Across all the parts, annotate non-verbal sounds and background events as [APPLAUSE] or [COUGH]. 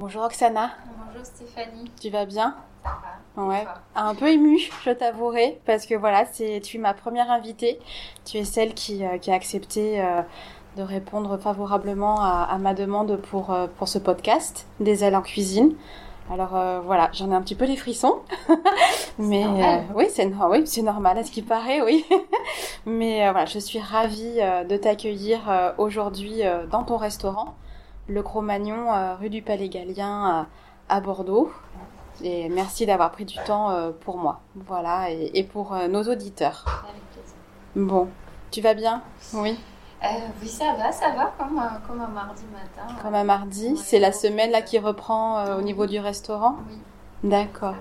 Bonjour Oksana. Bonjour Stéphanie. Tu vas bien? Ça va. Ouais. Un peu émue, je t'avouerai, parce que voilà, c'est tu es ma première invitée. Tu es celle qui, euh, qui a accepté euh, de répondre favorablement à, ma demande pour, euh, pour ce podcast, Des ailes en cuisine. Alors voilà, j'en ai un petit peu les frissons, [LAUGHS] mais oui, c'est oui, c'est normal à ce qui paraît, oui. [LAUGHS] mais voilà, je suis ravie de t'accueillir aujourd'hui dans ton restaurant le Cro-Magnon, euh, rue du Palais Gallien à, Bordeaux. Et merci d'avoir pris du temps euh, pour moi, voilà, et, pour euh, nos auditeurs. Avec plaisir. Bon, tu vas bien? Oui. oui, ça va, ça va, comme, comme un mardi matin. Comme un mardi, c'est la semaine là qui reprend au niveau du restaurant? Oui. D'accord.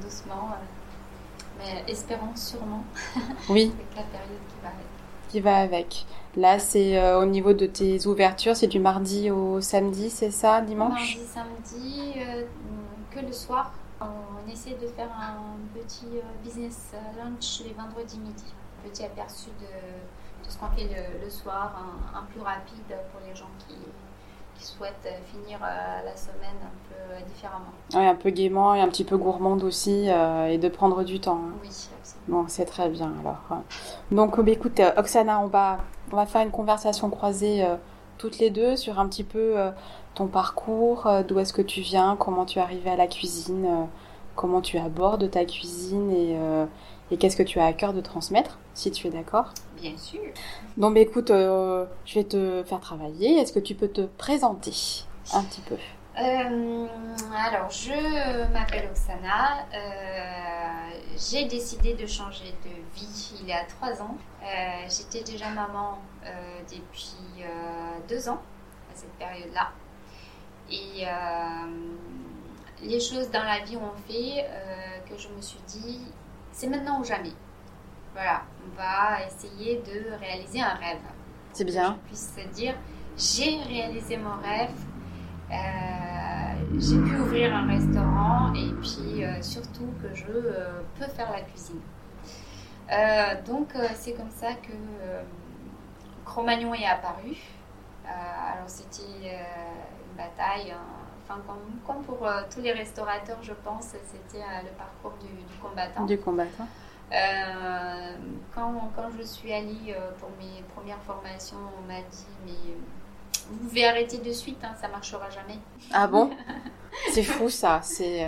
doucement, mais espérons sûrement. Oui. [LAUGHS] avec la période qui va avec. Qui va avec. Là, c'est euh, au niveau de tes ouvertures, c'est du mardi au samedi, c'est ça, dimanche? Mardi, samedi, euh, que le soir. On essaie de faire un petit euh, business lunch les vendredis midi. Petit aperçu de tout ce qu'on fait le, soir, un, plus rapide pour les gens qui, souhaitent finir la semaine un peu différemment. Oui, un peu gaiement et un petit peu gourmande aussi, et de prendre du temps. Hein. Oui, absolument. Bon, c'est très bien alors. Donc, bah, écoute, Oksana, on va on va faire une conversation croisée euh, toutes les deux sur un petit peu euh, ton parcours, euh, d'où est-ce que tu viens, comment tu es arrivé à la cuisine, comment tu abordes ta cuisine et, qu'est-ce que tu as à cœur de transmettre, si tu es d'accord? Bien sûr. Donc bah, écoute, je vais te faire travailler. Est-ce que tu peux te présenter un petit peu? Euh, alors, je m'appelle Oksana. Euh, j'ai décidé de changer de vie il y a trois ans. Euh, j'étais déjà maman depuis deux ans à cette période-là. Et les choses dans la vie ont fait que je me suis dit, c'est maintenant ou jamais. Voilà, on va essayer de réaliser un rêve. C'est bien. Que je puisse dire, j'ai réalisé mon rêve euh, j'ai pu ouvrir un restaurant et puis euh, surtout que je euh, peux faire la cuisine. donc c'est comme ça que Cro-Magnon est apparu. alors c'était une bataille, enfin comme, pour tous les restaurateurs je pense, c'était le parcours du, combattant. Du combattant. quand, quand, je suis allée pour mes premières formations, on m'a dit mais vous pouvez arrêter de suite, hein, ça marchera jamais. Ah bon? [LAUGHS] C'est fou ça. C'est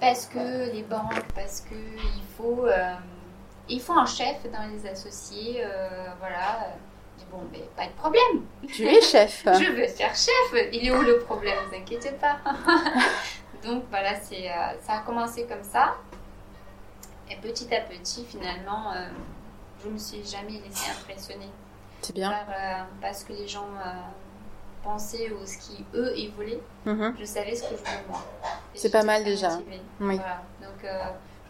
parce que les banques, parce que il faut il faut un chef dans les associés, voilà bon, mais pas de problème. Tu es chef. [LAUGHS] je veux faire chef. Il est où le problème? Ne vous inquiétez pas. [LAUGHS] Donc voilà, c'est, euh, ça a commencé comme ça. Et petit à petit, finalement, euh, je me suis jamais laissée impressionner. C'est bien. Par, euh, parce que les gens pensaient ou ce qu'ils, eux, ils voulaient. Mhm. Je savais ce que je voulais moi. C'est pas mal déjà. Oui. Donc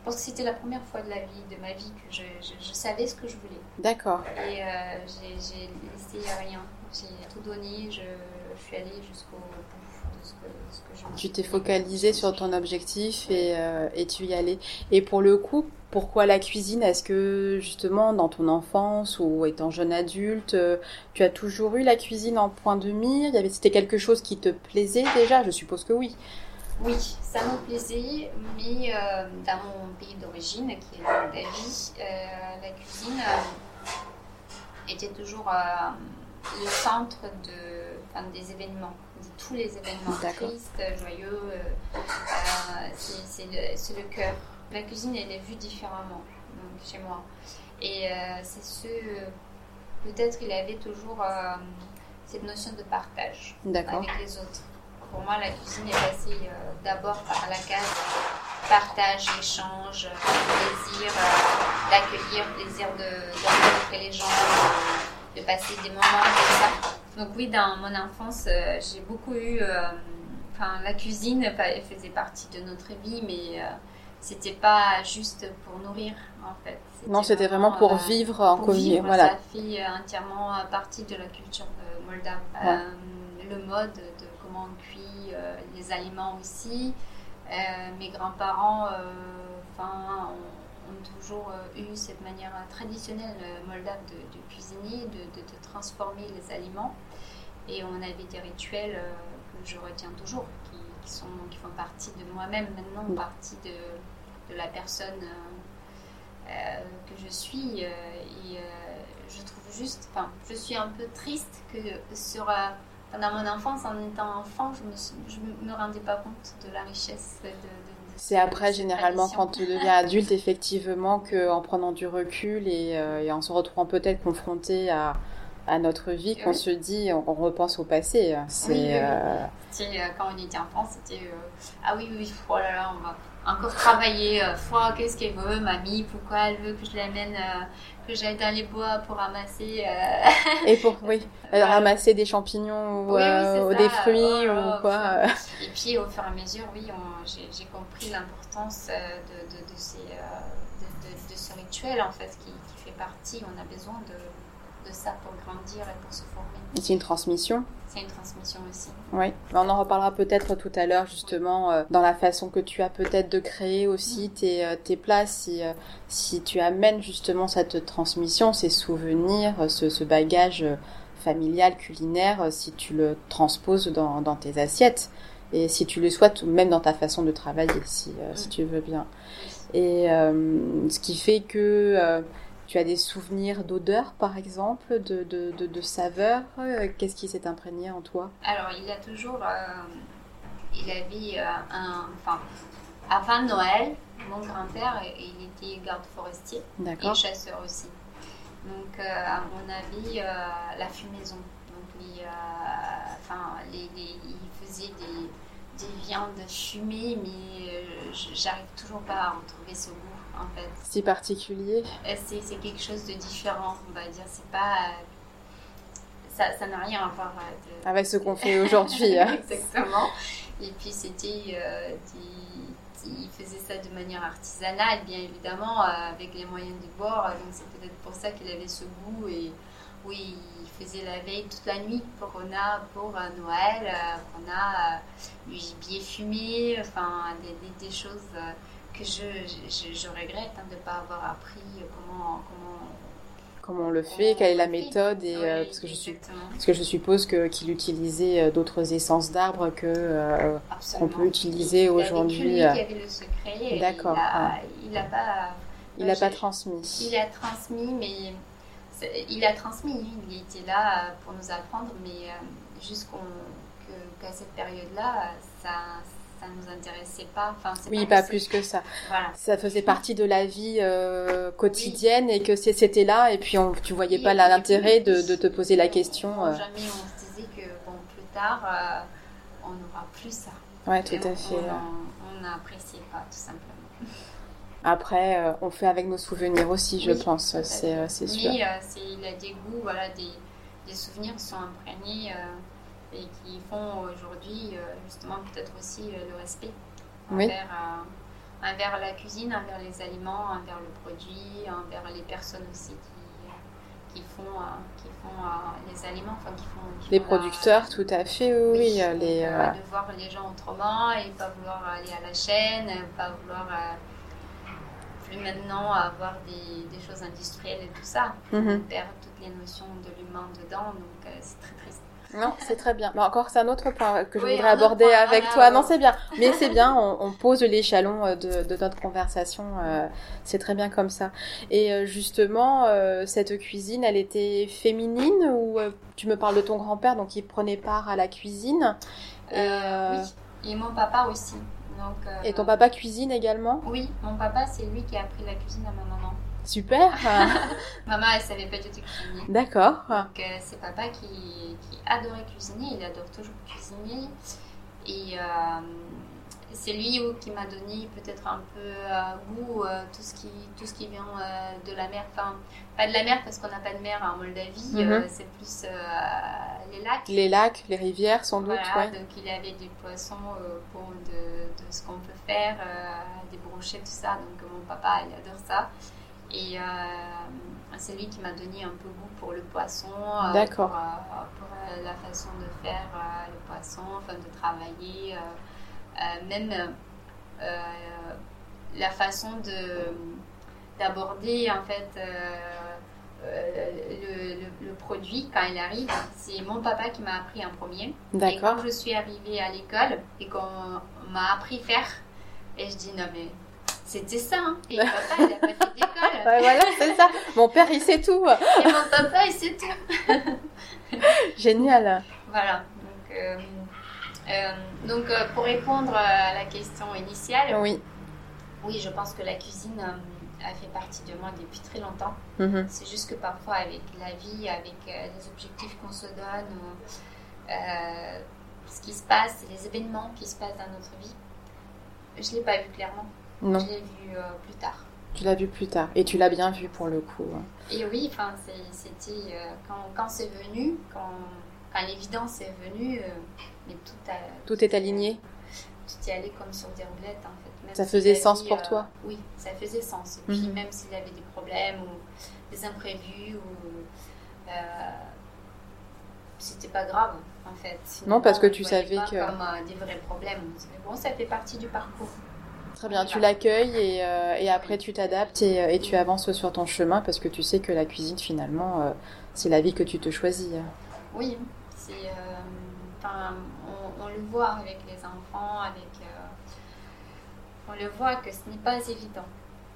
je pense que c'était la première fois de la vie, de ma vie, que je, je, savais ce que je voulais. D'accord. Et euh, j'ai laissé rien. J'ai tout donné. Je, je suis allée jusqu'au bout de ce que, ce que je Tu t'es focalisée sur ton objectif et, euh, et tu y allais. Et pour le coup, pourquoi la cuisine? Est-ce que justement dans ton enfance ou étant jeune adulte, euh, tu as toujours eu la cuisine en point de mire? C'était quelque chose qui te plaisait déjà? Je suppose que oui. Oui, ça me plaisait, mais euh, dans mon pays d'origine, qui est la euh, la cuisine euh, était toujours le centre de, des événements, de tous les événements tristes, joyeux. c'est le, le cœur. La cuisine, elle est vue différemment chez moi. Et c'est ce. Peut-être qu'il avait toujours cette notion de partage avec les autres pour moi, la cuisine est passée euh, d'abord par la case partage, échange, plaisir euh, d'accueillir, plaisir de, rencontrer les gens, de, passer des moments comme ça. Donc oui, dans mon enfance, euh, j'ai beaucoup eu... Enfin, la cuisine faisait partie de notre vie, mais c'était pas juste pour nourrir en fait. Non, c'était vraiment, pour vivre en commun. Voilà. Ça fait entièrement partie de la culture de Moldave. le mode de comment on cuit euh, les aliments aussi. Euh, mes grands-parents euh, enfin, ont, toujours eu cette manière traditionnelle moldave de, cuisiner, de, de, transformer les aliments. Et on avait des rituels que je retiens toujours, qui, sont, qui font partie de moi-même maintenant, partie de, de la personne que je suis. et je trouve juste, enfin, je suis un peu triste que sur dans mon enfance, en étant enfant, je ne me, me, rendais pas compte de la richesse de, c'est après, généralement, quand tu deviens adulte, effectivement, qu'en prenant du recul euh, et, en se retrouvant peut-être confronté à, à, notre vie, qu'on se dit, on, repense au passé. C'est, oui, euh, euh, quand on était enfant, c'était ah oui, oui, oh là là, on va encore travailler. qu'est-ce qu'elle veut, mamie? Pourquoi elle veut que je l'amène que j'aille dans les bois pour ramasser. Euh, [LAUGHS] Et pour, oui, [LAUGHS] euh, ramasser des champignons ou, euh, des fruits oh ou quoi. Et puis au fur et à mesure, oui, j'ai compris l'importance de, de, de, ces, de, ce rituel en fait qui, qui, fait partie. On a besoin de, ça pour grandir et pour se former. C'est une transmission c'est une transmission aussi. Oui, on en reparlera peut-être tout à l'heure justement euh, dans la façon que tu as peut-être de créer aussi tes, euh, tes plats, si, euh, si tu amènes justement cette transmission, ces souvenirs, ce, ce bagage familial, culinaire, si tu le transposes dans, dans, tes assiettes et si tu le souhaites, même dans ta façon de travailler, si, si mm. tu veux bien. Et ce qui fait que tu as des souvenirs d'odeur, par exemple, de, de, de, saveur euh, Qu'est-ce qui s'est imprégné en toi? Alors, il a toujours. Euh, il avait euh, un. Enfin, avant Noël, mon grand-père, il était garde forestier et chasseur aussi. Donc, à mon avis, la fumaison. Donc, enfin, les, il faisait des, des viandes fumées, mais j'arrive toujours pas à retrouver ce goût en fait. C'est particulier euh, C'est quelque chose de différent, on va dire. C'est pas. Euh, ça n'a rien à voir euh, avec ce qu'on fait aujourd'hui. Hein. [LAUGHS] Exactement. Et puis c'était. il faisait ça de manière artisanale, bien évidemment, avec les moyens du bord. Donc c'est peut-être pour ça qu'il avait ce goût. Et oui, il faisait la veille toute la nuit pour, on a, pour Noël. on a du gibier fumé, enfin des, des choses que je, je, regrette hein, de ne pas avoir appris comment, comment, comment on le fait, quelle est la méthode, et, euh, parce, que je suis, parce que je suppose qu'il utilisait euh, d'autres essences d'arbres que euh, qu'on peut utiliser aujourd'hui. Il avait le secret. D'accord. Il n'a pas Il n'a pas transmis. Il a transmis, mais il a transmis. Il était là pour nous apprendre, mais jusqu'à cette période-là, ça ça nous intéressait pas. Enfin, oui, pas, plus que ça. Voilà. Ça faisait partie de la vie euh, quotidienne et que c'était là et puis on, tu voyais pas l'intérêt de, de, te poser la question. Euh. Jamais on se disait que bon, plus tard euh, on n'aura plus ça. Ouais, tout à fait. On n'appréciait pas tout simplement. Après, on fait avec nos souvenirs aussi, je pense, c'est sûr. Oui, il a des goûts, voilà, des, des souvenirs qui sont imprégnés et qui font aujourd'hui euh, justement peut-être aussi euh, le respect envers, euh, envers, la cuisine, envers les aliments, envers le produit, envers les personnes aussi qui, qui font, qui font les aliments, enfin qui font... les producteurs, tout à fait, oui. les, De voir les gens autrement et pas vouloir aller à la chaîne, pas vouloir plus maintenant avoir des, des, choses industrielles et tout ça. Mhm. On perd toutes les notions de l'humain dedans, donc c'est très triste. Non, c'est très bien. Mais encore, c'est un autre point que je voudrais aborder avec toi. Non, c'est bien. Mais c'est bien, on, pose l'échelon euh, de, de, notre conversation. Euh, c'est très bien comme ça. Et euh, justement, cette cuisine, elle était féminine ou tu me parles de ton grand-père, donc il prenait part à la cuisine Oui, et mon papa aussi. Donc, et ton papa cuisine également? Oui, mon papa, c'est lui qui a appris la cuisine à ma maman. Super. [LAUGHS] Maman, elle savait pas du tout cuisiner. D'accord. Donc euh, c'est papa qui, qui, adorait cuisiner. Il adore toujours cuisiner. Et euh, c'est lui qui m'a donné peut-être un peu euh, goût tout ce qui tout ce qui vient de la mer. Enfin, pas de la mer parce qu'on n'a pas de mer en Moldavie. Mhm. c'est plus les lacs. Les lacs, les rivières, sans doute. Voilà, Donc il avait des poissons pour de, de, ce qu'on peut faire, des brochets, tout ça. Donc mon papa, il adore ça. Et euh, c'est lui qui m'a donné un peu goût pour le poisson, euh, pour, euh, la façon de faire le poisson, enfin de travailler, même la façon de d'aborder en fait le, le, produit quand il arrive. C'est mon papa qui m'a appris en premier. Et quand je suis arrivée à l'école et qu'on m'a appris faire, et je dis non mais c'était ça. Hein. [LAUGHS] Et papa, il n'a pas fait d'école. voilà, c'est ça. Mon père, il sait tout. Et mon papa, il sait tout. [LAUGHS] Génial. Voilà. Donc, euh, euh, donc euh, pour répondre à la question initiale, oui, oui je pense que la cuisine a fait partie de moi depuis très longtemps. Mm-hmm. C'est juste que parfois, avec la vie, avec les objectifs qu'on se donne, ce qui se passe, les événements qui se passent dans notre vie, je ne l'ai pas vu clairement. Non. Je l'ai vu euh, plus tard. Tu l'as vu plus tard. Et tu l'as bien vu pour le coup. Hein. Et oui, c'était euh, quand, quand c'est venu, quand, quand l'évidence est venue, euh, mais tout, a, tout est aligné. Tout est allé comme sur des roulettes en fait. ça faisait sens pour toi Oui, ça faisait sens. Et puis mhm. même s'il y avait des problèmes ou des imprévus ou c'était pas grave en fait. non, parce que tu savais que. Comme des vrais problèmes. Mais bon, ça fait partie du parcours. Très bien, tu l'accueilles et, euh, et, après tu t'adaptes et, euh, et, tu avances sur ton chemin parce que tu sais que la cuisine finalement euh, c'est la vie que tu te choisis. Oui, c'est, on, le voit avec les enfants, avec, on le voit que ce n'est pas évident.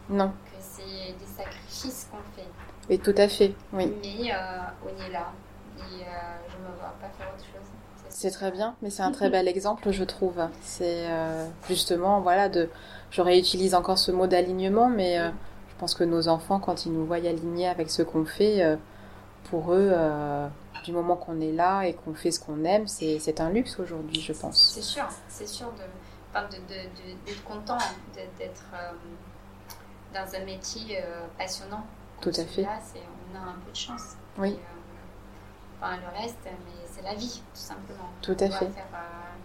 Non. Que c'est des sacrifices qu'on fait. Et tout à fait, oui. Mais on est là et je ne me vois pas faire autre chose. C'est très bien, mais c'est un très bel exemple, je trouve. C'est justement, voilà, de je réutilise encore ce mot d'alignement, mais euh, je pense que nos enfants, quand ils nous voient alignés avec ce qu'on fait, euh, pour eux, euh, du moment qu'on est là et qu'on fait ce qu'on aime, c'est un luxe aujourd'hui, je pense. C'est sûr, c'est sûr d'être de, de, de, content d'être dans un métier passionnant. Tout à fait. Là, on a un peu de chance. Oui. enfin, le reste, mais c'est la vie, tout simplement. Tout à fait.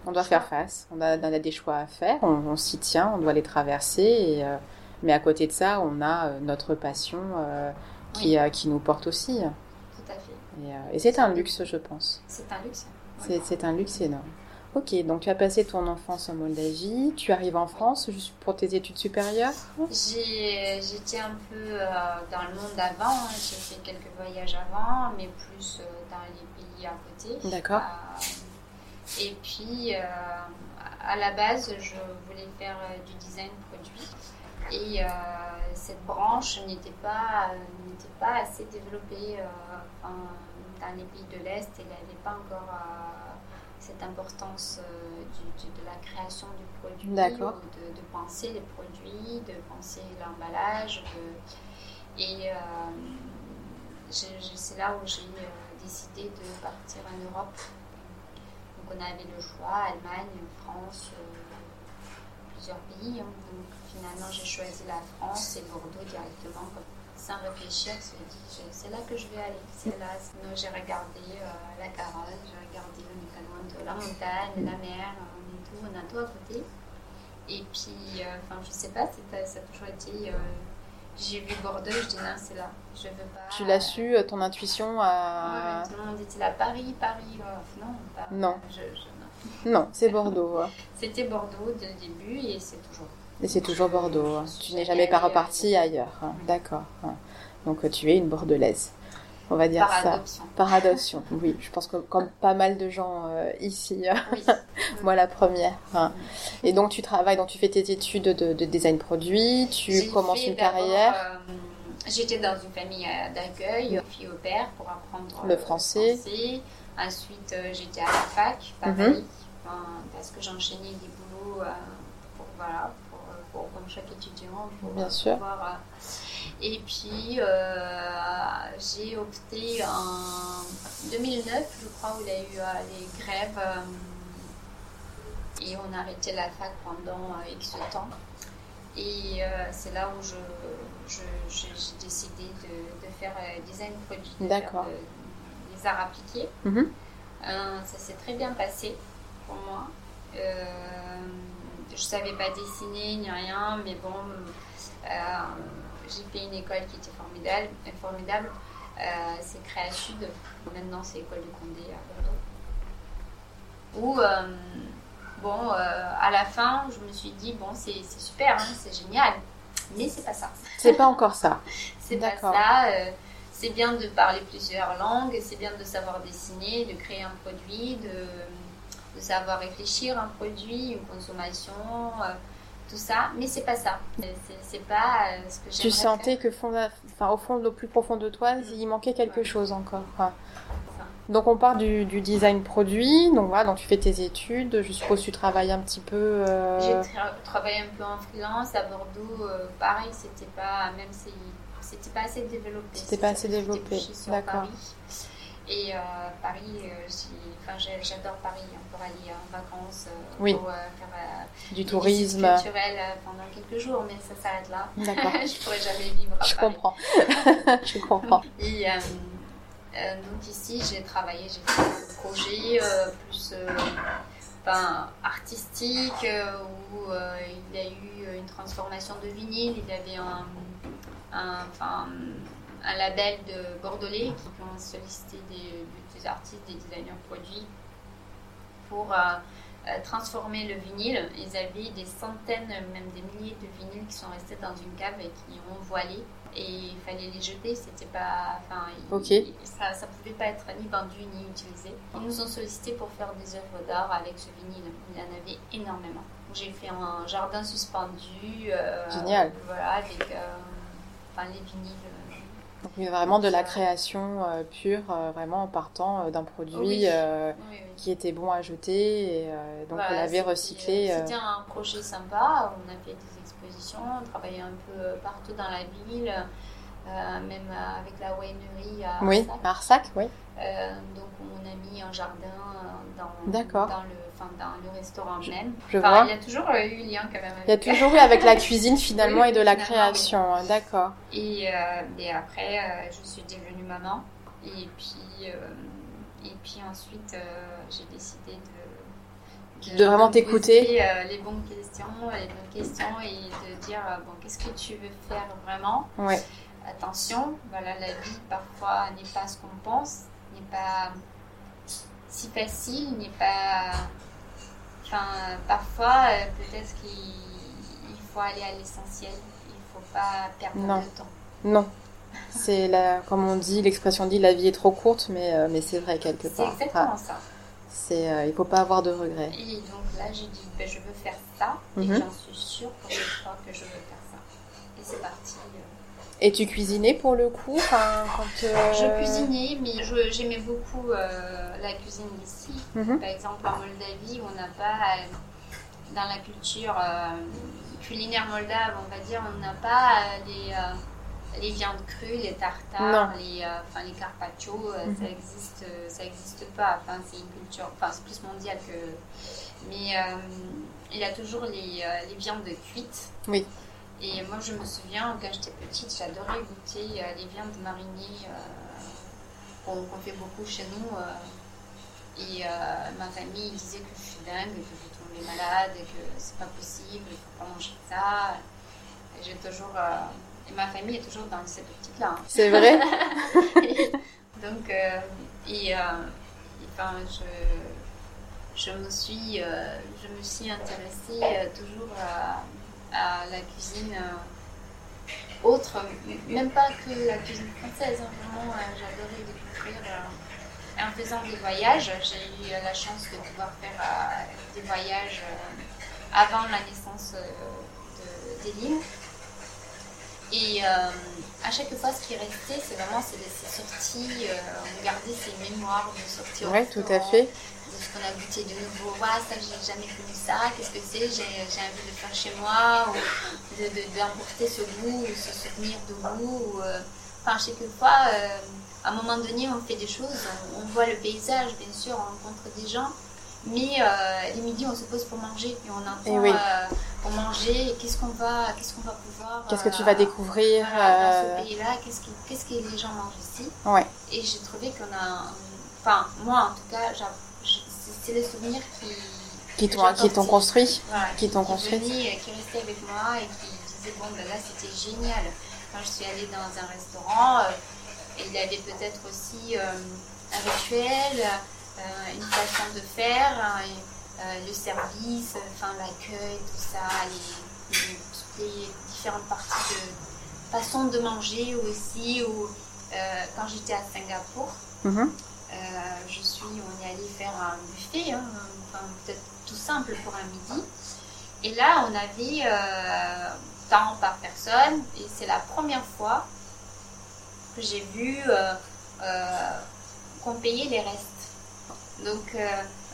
On doit faire face, on a, a des choix à faire, on, s'y tient, on doit les traverser. Et, euh, mais à côté de ça, on a euh, notre passion euh, qui, qui nous porte aussi. Tout à fait. Et, c'est un luxe, je pense. C'est un luxe. C'est un luxe énorme. Ok, donc tu as passé ton enfance en Moldavie, tu arrives en France juste pour tes études supérieures J'étais un peu dans le monde avant, j'ai fait quelques voyages avant, mais plus dans les à côté. D'accord. Et puis, euh, à la base, je voulais faire euh, du design produit. Et euh, cette branche n'était pas, n'était pas assez développée dans les pays de l'Est. Elle n'avait pas encore cette importance de la création du produit, de, de, penser les produits, de penser l'emballage. Et c'est là où j'ai décidé de partir en Europe. Donc on avait le choix, Allemagne, France, plusieurs pays. Hein. Donc finalement j'ai choisi la France et Bordeaux directement sans réfléchir, c'est là que je vais aller. C'est là. Sinon, j'ai regardé la Carolle, j'ai regardé, on est pas loin de la montagne, la mer, on, est tout, on a tout à côté. Et puis, enfin, je sais pas, ça a toujours été j'ai vu Bordeaux, je dis non, c'est là, je veux pas. Tu l'as su, euh, ton intuition a. tout le monde était là, Paris, Paris, non, pas... non. Je, non. [LAUGHS] non, c'est Bordeaux. C'était Bordeaux dès le début et c'est toujours. Et c'est toujours Bordeaux. Tu n'es jamais pas reparti ailleurs. Hein. D'accord. Hein. Donc euh, tu es une bordelaise on va dire Par ça. Adoption. Par adoption. Oui, je pense que comme pas mal de gens euh, ici, [LAUGHS] moi la première. Hein. Et donc tu travailles, donc tu fais tes études de, design produit, tu commences une carrière. Euh, j'étais dans une famille euh, d'accueil, fille au père, pour apprendre le français. Ensuite, j'étais à la fac, pareil, mhm. parce que j'enchaînais des boulots pour, voilà, pour, comme chaque étudiant, pour Bien sûr. Et puis, euh, j'ai opté en 2009, je crois, où il y a eu euh, les grèves. Euh, et on a arrêté la fac pendant X temps. Et c'est là où j'ai décidé de, faire design produit, de des arts appliqués. Mm-hmm. ça s'est très bien passé pour moi. je ne savais pas dessiner ni rien, mais bon, j'ai fait une école qui était formidable. formidable. Euh, c'est Créa Sud. Maintenant, c'est École de Condé à Bordeaux. Où, euh, bon, euh, à la fin, je me suis dit, bon, c'est super, hein, c'est génial. Mais c'est pas ça. C'est pas encore ça. [LAUGHS] c'est pas ça. c'est bien de parler plusieurs langues, c'est bien de savoir dessiner, de créer un produit, de, de savoir réfléchir un produit, une consommation tout ça, mais c'est pas ça. C'est pas euh, ce que Tu sentais que fond, enfin, au fond, le plus profond de toi, il manquait quelque chose encore. Donc on part du, design produit, donc voilà, donc tu fais tes études, je suppose tu travailles un petit peu. Euh, J'ai travaillé un peu en freelance à Bordeaux, euh, pareil, c'était pas, même si c'était pas assez développé. C'était pas assez développé, d'accord. Et euh, Paris, euh, enfin, j'adore Paris hein, pour aller en vacances, euh, oui. pour faire du tourisme culturel pendant quelques jours, mais ça s'arrête là. D'accord. [LAUGHS] je pourrais jamais vivre à je Paris. Comprends. [LAUGHS] je comprends. Et donc ici, j'ai travaillé, j'ai fait des projets plus enfin, artistiques où il y a eu une transformation de vinyle, il y avait un, un un label de Bordelais qui ont sollicité des, des, artistes, des designers produits pour euh, euh, transformer le vinyle. Ils avaient des centaines, même des milliers de vinyles qui sont restés dans une cave et qui ont voilé. Et il fallait les jeter, c'était pas. Enfin, ça, ça pouvait pas être ni vendu ni utilisé. Ils nous ont sollicité pour faire des œuvres d'art avec ce vinyle. Il y en avait énormément. J'ai fait un jardin suspendu. Euh, Génial. Voilà, avec enfin, les vinyles donc vraiment de la création euh, pure, euh, vraiment en partant euh, d'un produit qui était bon à jeter. Et, donc on l'avait recyclé. C'était un projet sympa. On a fait des expositions, on travaillait un peu partout dans la ville, même avec la à Arsac. À Arsac oui. donc on a mis un jardin dans, dans le dans le restaurant même. Je vois. Il y a toujours euh, eu lien quand même. il y a toujours eu avec la cuisine [LAUGHS] finalement et de la création, hein, d'accord. Et, euh, et, après, euh, je suis devenue maman. Et puis, et puis ensuite, j'ai décidé de, de, vraiment t'écouter. les bonnes questions, les bonnes questions et de dire bon, qu'est-ce que tu veux faire vraiment? Ouais. Attention, voilà, la vie parfois n'est pas ce qu'on pense, n'est pas si facile, n'est pas Enfin, parfois, euh, peut-être qu'il faut aller à l'essentiel. Il ne faut pas perdre non. de temps. Non. C'est la, comme on dit, l'expression dit, la vie est trop courte, mais, euh, mais c'est vrai quelque part. C'est exactement ça. C'est, euh, il ne faut pas avoir de regrets. Et donc là, j'ai dit, ben, je veux faire ça, et mhm. j'en suis sûre pour une fois que je veux faire ça. et c'est parti. Et tu cuisinais pour le coup quand, euh, Je cuisinais, mais j'aimais beaucoup euh, la cuisine d'ici. Mhm. Par exemple, en Moldavie, on n'a pas, euh, dans la culture culinaire moldave, on va dire, on n'a pas les, les viandes crues, les tartares, les, enfin, les carpaccio, euh, Mhm. ça existe, euh, ça existe pas. Enfin, c'est une culture, enfin, c'est plus mondial que. Mais il y a toujours les, les viandes cuites. Oui. Et moi, je me souviens, quand j'étais petite, j'adorais goûter euh, les viandes marinées euh, qu'on qu'on fait beaucoup chez nous. euh, et ma famille disait que je suis dingue, que je vais tomber malade, que c'est pas possible, il faut pas manger ça. Et j'ai toujours. et ma famille est toujours dans cette optique-là. hein. C'est vrai? [LAUGHS] Donc, euh, et, euh, et, enfin, je, je me suis, euh, je me suis intéressée toujours à, à la cuisine euh, autre, même pas que la cuisine française. hein, vraiment, euh, j'adorais découvrir. euh, en faisant des voyages, j'ai eu la chance de pouvoir faire des voyages avant la naissance de- d'Eline. Et euh, à chaque fois, ce qui restait, c'est vraiment ces sorties, euh, ces mémoires de sorties Oui, tout à fait. De qu'on a goûté de nouveau. Ouais, ça, j'ai jamais connu ça. Qu'est-ce que c'est? J'ai envie de faire chez moi. Ou de- de- d'emporter ce goût, ou ce souvenir de goût. ou, euh, Enfin, chaque fois, euh, à un moment donné, on fait des choses. On, on voit le paysage, bien sûr, on rencontre des gens. Mais euh, les midis, on se pose pour manger et on entend Eh oui. euh, pour manger. Qu'est-ce qu'on va, qu'est-ce qu'on va pouvoir. Qu'est-ce que tu vas découvrir dans ce pays-là, qu'est-ce, qui- qu'est-ce que les gens mangent ici? Ouais. Et j'ai trouvé qu'on a. Enfin, moi en tout cas, je- c'est, les souvenirs qui. Qui t'ont qui construit Voilà, qui t'ont construit. venaient, qui restaient avec moi et qui disaient bon ben là c'était génial. Quand je suis allée dans un restaurant, euh, il y avait peut-être aussi euh, un rituel, euh, une façon de faire, hein, le service, enfin l'accueil, tout ça, les, les- toutes les différentes parties de façon de manger aussi. Ou quand j'étais à Singapour, Mhm. Je suis, on est allé faire un buffet, hein, enfin, peut-être tout simple pour un midi. Et là, on avait euh, tant par personne, et c'est la première fois que j'ai vu euh, euh, qu'on payait les restes. Donc, euh,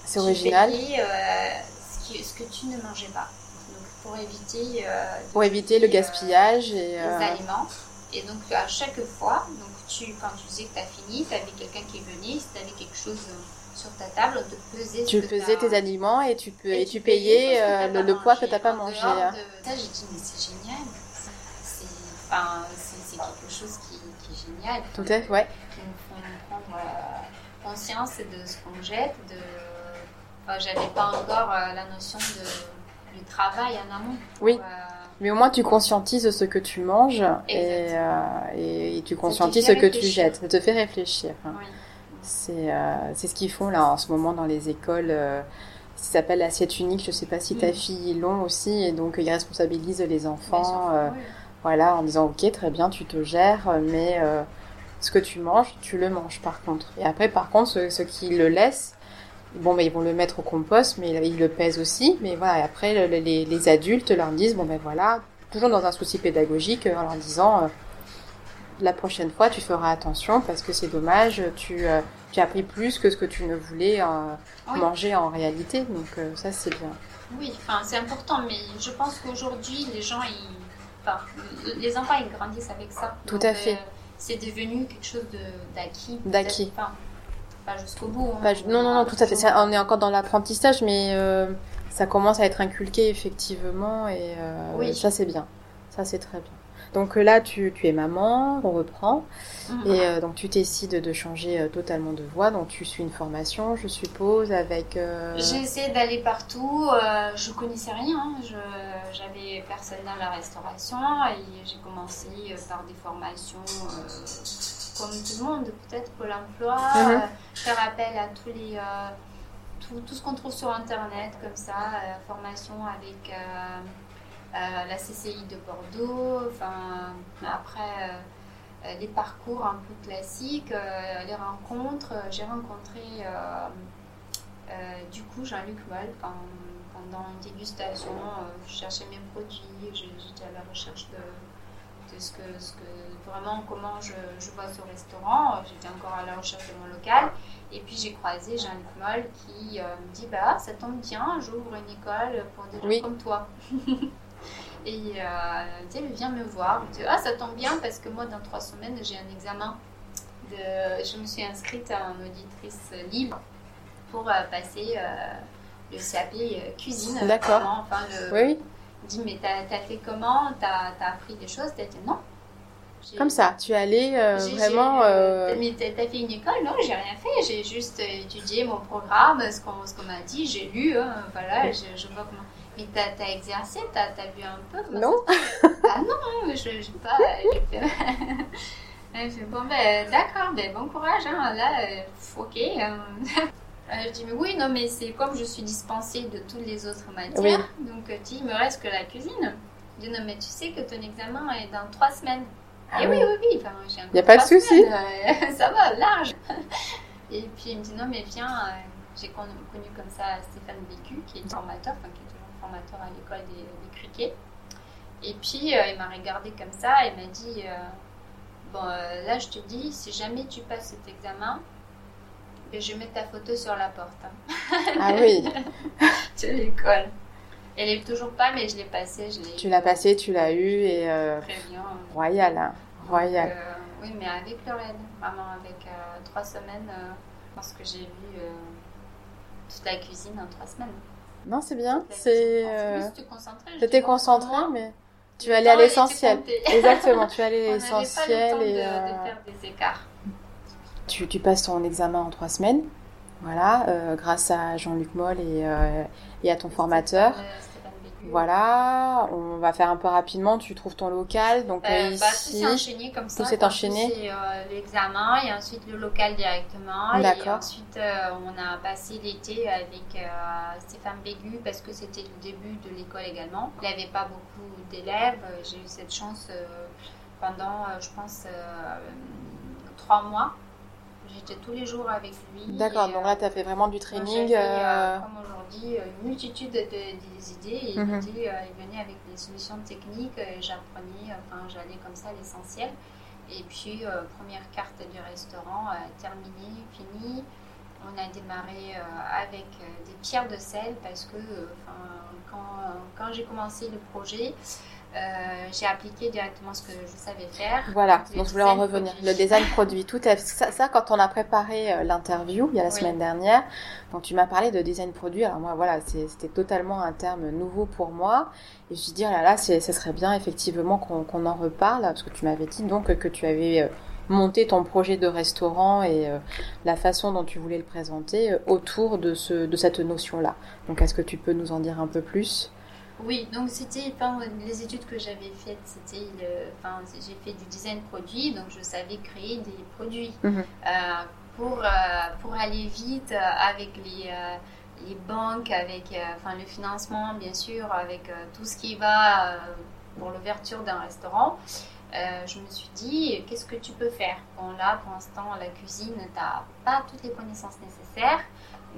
C'est original. payais, euh, ce, qui- ce que tu ne mangeais pas. Donc, pour éviter, euh, Pour éviter le euh, gaspillage et. les euh, aliments. Et donc à chaque fois, donc tu, quand tu disais que tu as fini, tu avais quelqu'un qui venait, si tu avais quelque chose euh, sur ta table, on te pesait Tu pesais tes aliments et tu, peux, et tu payais euh, le, poids que mangé. t'as pas mangé. hein. de ça, j'ai dit, mais c'est génial. C'est enfin, quelque chose qui, qui est génial. Tout à fait, ouais. Qui nous prendre euh, conscience de ce qu'on jette. De... Enfin, J'avais pas encore euh, la notion de, du travail en amont. Oui. pour, Mais au moins, tu conscientises ce que tu manges et, euh, et, et tu conscientises ce que tu jettes. Ça te fait réfléchir. hein. oui. C'est euh, c'est ce qu'ils font là en ce moment dans les écoles. euh, ça s'appelle l'assiette unique. Je sais pas si ta Mm. fille l'ont aussi. Et donc, ils responsabilisent les enfants. sûr, euh, oui. Voilà, en disant ok, très bien, tu te gères, mais euh, ce que tu manges, tu le manges par contre. Et après, par contre, ceux, ceux qui le laissent, bon, ben, ils vont le mettre au compost, mais ils le pèsent aussi. Mais voilà, et après, le- les, les adultes leur disent bon, ben voilà, toujours dans un souci pédagogique, euh, en leur disant euh, la prochaine fois, tu feras attention parce que c'est dommage, tu, euh, tu as pris plus que ce que tu ne voulais euh, Oui. manger en réalité. Donc, ça, c'est bien. Oui, enfin, c'est important, mais je pense qu'aujourd'hui, les gens, ils... enfin, les enfants, ils grandissent avec ça. Tout Donc, à fait. c'est devenu quelque chose de- d'acquis. D'acquis. Enfin, pas jusqu'au bout. hein. Non, non, non, tout à fait. Ça, on est encore dans l'apprentissage, mais euh, ça commence à être inculqué effectivement, et euh, Oui. ça c'est bien. Ça c'est très bien. Donc euh, là, tu, tu es maman, on reprend, Mhm. et euh, donc tu décides de changer euh, totalement de voie. Donc tu suis une formation, je suppose, avec. euh, J'ai essayé d'aller partout, je connaissais rien, hein. Je- j'avais personne dans la restauration et j'ai commencé par des formations comme tout le monde, peut-être Pôle emploi, euh, faire appel à tous les, tout, tout ce qu'on trouve sur internet comme ça, formation avec la CCI de Bordeaux, enfin après euh, euh, les parcours un peu classiques, euh, les rencontres, Euh, j'ai rencontré euh, euh, du coup, Jean-Luc Moll, quand- pendant une dégustation, euh, je cherchais mes produits, j'étais à la recherche de, de ce que, ce que vraiment comment je, je vois ce restaurant. J'étais encore à la recherche de mon local. Et puis j'ai croisé Jean-Luc Moll qui euh, me dit Bah, ça tombe bien, j'ouvre une école pour des gens Oui. comme toi. [LAUGHS] Et euh, il vient me voir. Il me dit Ah, ça tombe bien parce que moi, dans trois semaines, j'ai un examen. De... Je me suis inscrite un auditrice libre pour euh, passer euh, le CAP euh, cuisine. D'accord. Enfin, le... Oui, dit Mais t'as as fait comment? T'as as appris des choses? T'as dit Non. Comme ça. Tu es allé euh, j'ai- vraiment. euh, Mais t'as fait une école? Non, j'ai rien fait. J'ai juste étudié mon programme, ce qu'on qu'on m'a dit, j'ai lu, hein, voilà, je, je vois comment. Mais t'as as exercé, t'as as vu un peu Non. Ah non, je j'ai pas. j'ai fait- fait bon, ben d'accord, ben bon courage, hein, là, euh, ok. euh. [LAUGHS] Euh, je dis, mais oui, non, mais c'est comme je suis dispensée de toutes les autres matières, donc euh, tu dis, il me reste que la cuisine. Je dis, non, mais tu sais que ton examen est dans trois semaines. Ah Et oui, oui. oui, oui, enfin, j'ai encore Y a pas de souci. euh, [LAUGHS] ça va, large. Et puis il me dit, non, mais viens, euh, j'ai connu, connu comme ça Stéphane Bécu, qui est formateur, enfin, qui formateur à l'école des, des criquets. Et puis euh, il m'a regardé comme ça et m'a dit, euh, bon, euh, là je te dis, si jamais tu passes cet examen, ben, je mettre ta photo sur la porte. hein. Ah oui, [LAUGHS] de l'école. Elle est toujours pas, mais je l'ai passée, je l'ai tu l'as passé, tu l'as eu et très bien. royal, hein, royal. Euh, oui, mais avec le raid, vraiment avec trois semaines, pense que j'ai vu toute la cuisine en trois semaines. Non, c'est bien. C'est. En euh, concentré. moi, mais tu allais à l'essentiel. [LAUGHS] Exactement, tu allais à [LAUGHS] l'essentiel de, et de euh, faire des écarts. tu, tu passes ton examen en trois semaines. Voilà, euh, grâce à Jean-Luc Moll et, euh, et à ton formateur. Voilà, on va faire un peu rapidement. Tu trouves ton local, donc euh, Euh, bah, tout ici. s'est enchaîné comme ça. Tout s'est enchaîné. C'est euh, l'examen et ensuite le local directement. Et D'accord. ensuite, euh, on a passé l'été avec Stéphane Bégu parce que c'était le début de l'école également. Il n'avait pas beaucoup d'élèves. J'ai eu cette chance pendant, je pense, trois mois. J'étais tous les jours avec lui. D'accord, donc là, tu as fait vraiment du training. comme euh, une multitude de, des idées. Et il, Mhm. me dit, euh, il venait avec des solutions techniques. et J'apprenais, enfin, j'allais comme ça l'essentiel. Et puis, euh, première carte du restaurant euh, terminée, finie. On a démarré euh, avec euh, des pierres de sel parce que euh, quand, quand j'ai commencé le projet, euh, j'ai appliqué directement ce que je savais faire. Voilà, donc je voulais en revenir. Le design produit, tout à fait. Ça, ça, quand on a préparé euh, l'interview, il y a la Oui. semaine dernière, donc tu m'as parlé de design produit. Alors moi, voilà, c'était totalement un terme nouveau pour moi. Et je me suis dit, oh là là, ce serait bien effectivement qu'on en reparle, parce que tu m'avais dit donc que tu avais euh, monté ton projet de restaurant et euh, la façon dont tu voulais le présenter euh, autour de, ce, de cette notion-là. Donc est-ce que tu peux nous en dire un peu plus? Oui, donc c'était enfin, les études que j'avais faites, c'était le- enfin j'ai fait du design produit, donc je savais créer des produits Mhm. Euh, pour euh, pour aller vite euh, avec les euh, les banques, avec euh, enfin le financement bien sûr, avec euh, tout ce qui va euh, pour l'ouverture d'un restaurant. Euh, je me suis dit, qu'est-ce que tu peux faire? Bon, là, pour l'instant, la cuisine, tu n'as pas toutes les connaissances nécessaires,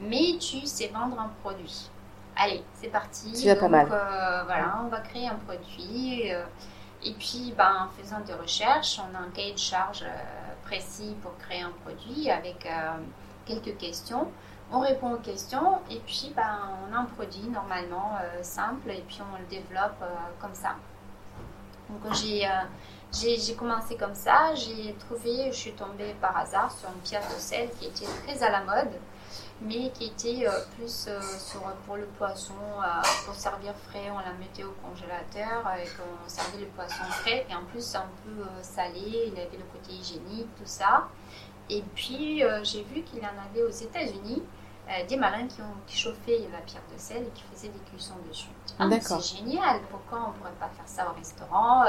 mais tu sais vendre un produit. Allez, c'est parti. Déjà pas Donc, mal. euh, voilà, on va créer un produit. euh, et puis, ben, en faisant des recherches, on a un cahier de charge euh, précis pour créer un produit avec quelques questions. On répond aux questions et puis ben, on a un produit normalement simple et puis on le développe comme ça. Donc j'ai j'ai j'ai commencé comme ça, j'ai trouvé, je suis tombée par hasard sur une pierre de sel qui était très à la mode, mais qui était euh, plus euh, sur, pour le poisson, euh, pour servir frais, on la mettait au congélateur et qu'on servait le poisson frais, et en plus un peu salé, il avait le côté hygiénique, tout ça. Et puis j'ai vu qu'il y en avait aux États-Unis des marins qui ont qui chauffaient la pierre de sel et qui faisaient des cuissons dessus. Ah. C'est génial, pourquoi on ne pourrait pas faire ça au restaurant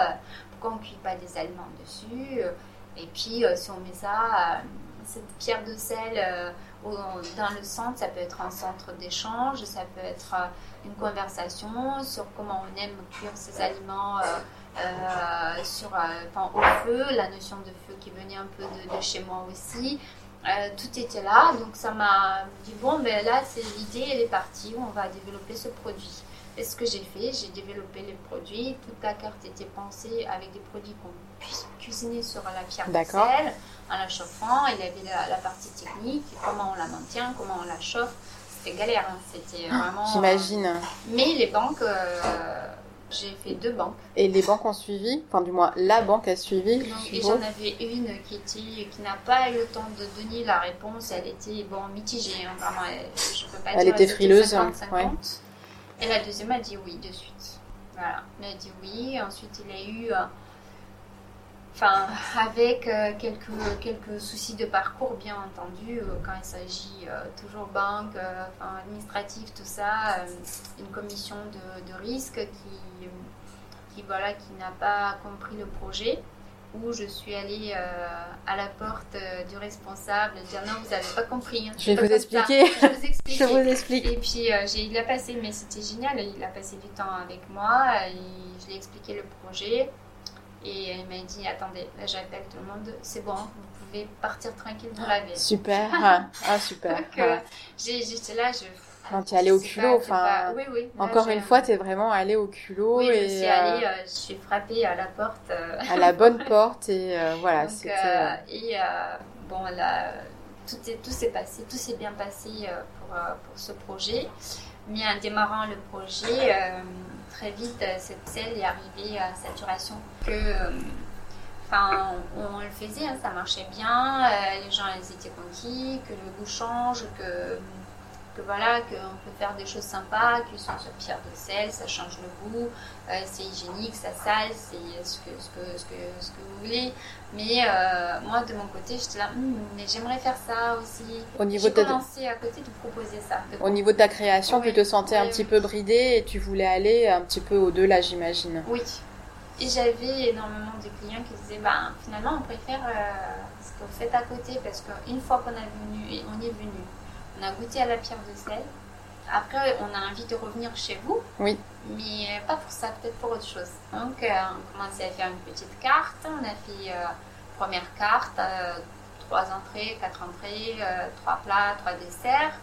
Pourquoi on ne cuit pas des aliments dessus Et puis si on met ça, cette pierre de sel dans le centre, ça peut être un centre d'échange, ça peut être euh, une conversation sur comment on aime cuire ses aliments euh, euh, sur, euh, enfin, au feu, la notion de feu qui venait un peu de, de chez moi aussi. Euh, tout était là, donc ça m'a dit bon, ben là, c'est l'idée, elle est partie, on va développer ce produit. ce que j'ai fait, j'ai développé les produits. Toute la carte était pensée avec des produits qu'on cuisiner sur la pierre de sel en la chauffant. Il y avait la, partie technique, comment on la maintient, comment on la chauffe. C'était galère, hein. c'était ah, vraiment. J'imagine. mais les banques. J'ai fait deux banques. Et les banques ont suivi? Enfin, du moins, la banque a suivi Et j'en avais une qui, était, qui n'a pas eu le temps de donner la réponse. Elle était bon, mitigée. Hein, vraiment, elle, je peux pas elle était frileuse. 50, 50. Et la deuxième a dit oui de suite. Voilà. Elle a dit oui. Ensuite, il a eu. Euh, enfin, avec euh, quelques, quelques soucis de parcours, bien entendu, euh, quand il s'agit toujours banque, administratif, tout ça, une commission de, de risque qui, qui, voilà, qui n'a pas compris le projet où je suis allée euh, à la porte euh, du responsable dire non, vous n'avez pas compris. Hein, je vais vous expliquer. Je vous explique. je vous explique. Et puis euh, il a passé, mais c'était génial, il a passé du temps avec moi, et je lui ai expliqué le projet. Et il m'a dit attendez, là j'appelle tout le monde, c'est bon, vous pouvez partir tranquille, vous l'avez. Super, [LAUGHS] ah super. Donc j'étais là, je quand tu es allé au culot, enfin. Oui, oui. encore une fois, tu es vraiment allé au culot. Oui, et, je suis allée, euh, je suis frappée à la porte. Euh. à la bonne [LAUGHS] porte, et euh, voilà. Donc, et bon, là, tout, est, tout s'est passé, tout s'est bien passé pour, pour ce projet. Mais en démarrant le projet, très vite, cette selle est arrivée à saturation. Que. Enfin, on, le faisait, hein, ça marchait bien, les gens ils étaient conquis, que le goût change, que voilà, qu'on peut faire des choses sympas, qui sont sur pierre de sel, ça change le goût, euh, c'est hygiénique, ça sale, c'est ce que, ce, que, ce, que, ce que vous voulez. Mais euh, moi, de mon côté, j'étais là, hmm, mais j'aimerais faire ça aussi. Au niveau J'ai commencé à côté de proposer ça. Au niveau de ta création, tu te sentais un petit peu bridée et tu voulais aller un petit peu au-delà, j'imagine. Oui. Et j'avais énormément de clients qui disaient, bah, finalement, on préfère euh, ce que vous faites à côté parce qu'une fois qu'on venu, on est venu, on a goûté à la pierre de sel. Après, on a envie de revenir chez vous. Oui. Mais pas pour ça, peut-être pour autre chose. Donc, euh, on a commencé à faire une petite carte. On a fait euh, première carte, euh, trois entrées, quatre entrées, trois plats, trois desserts.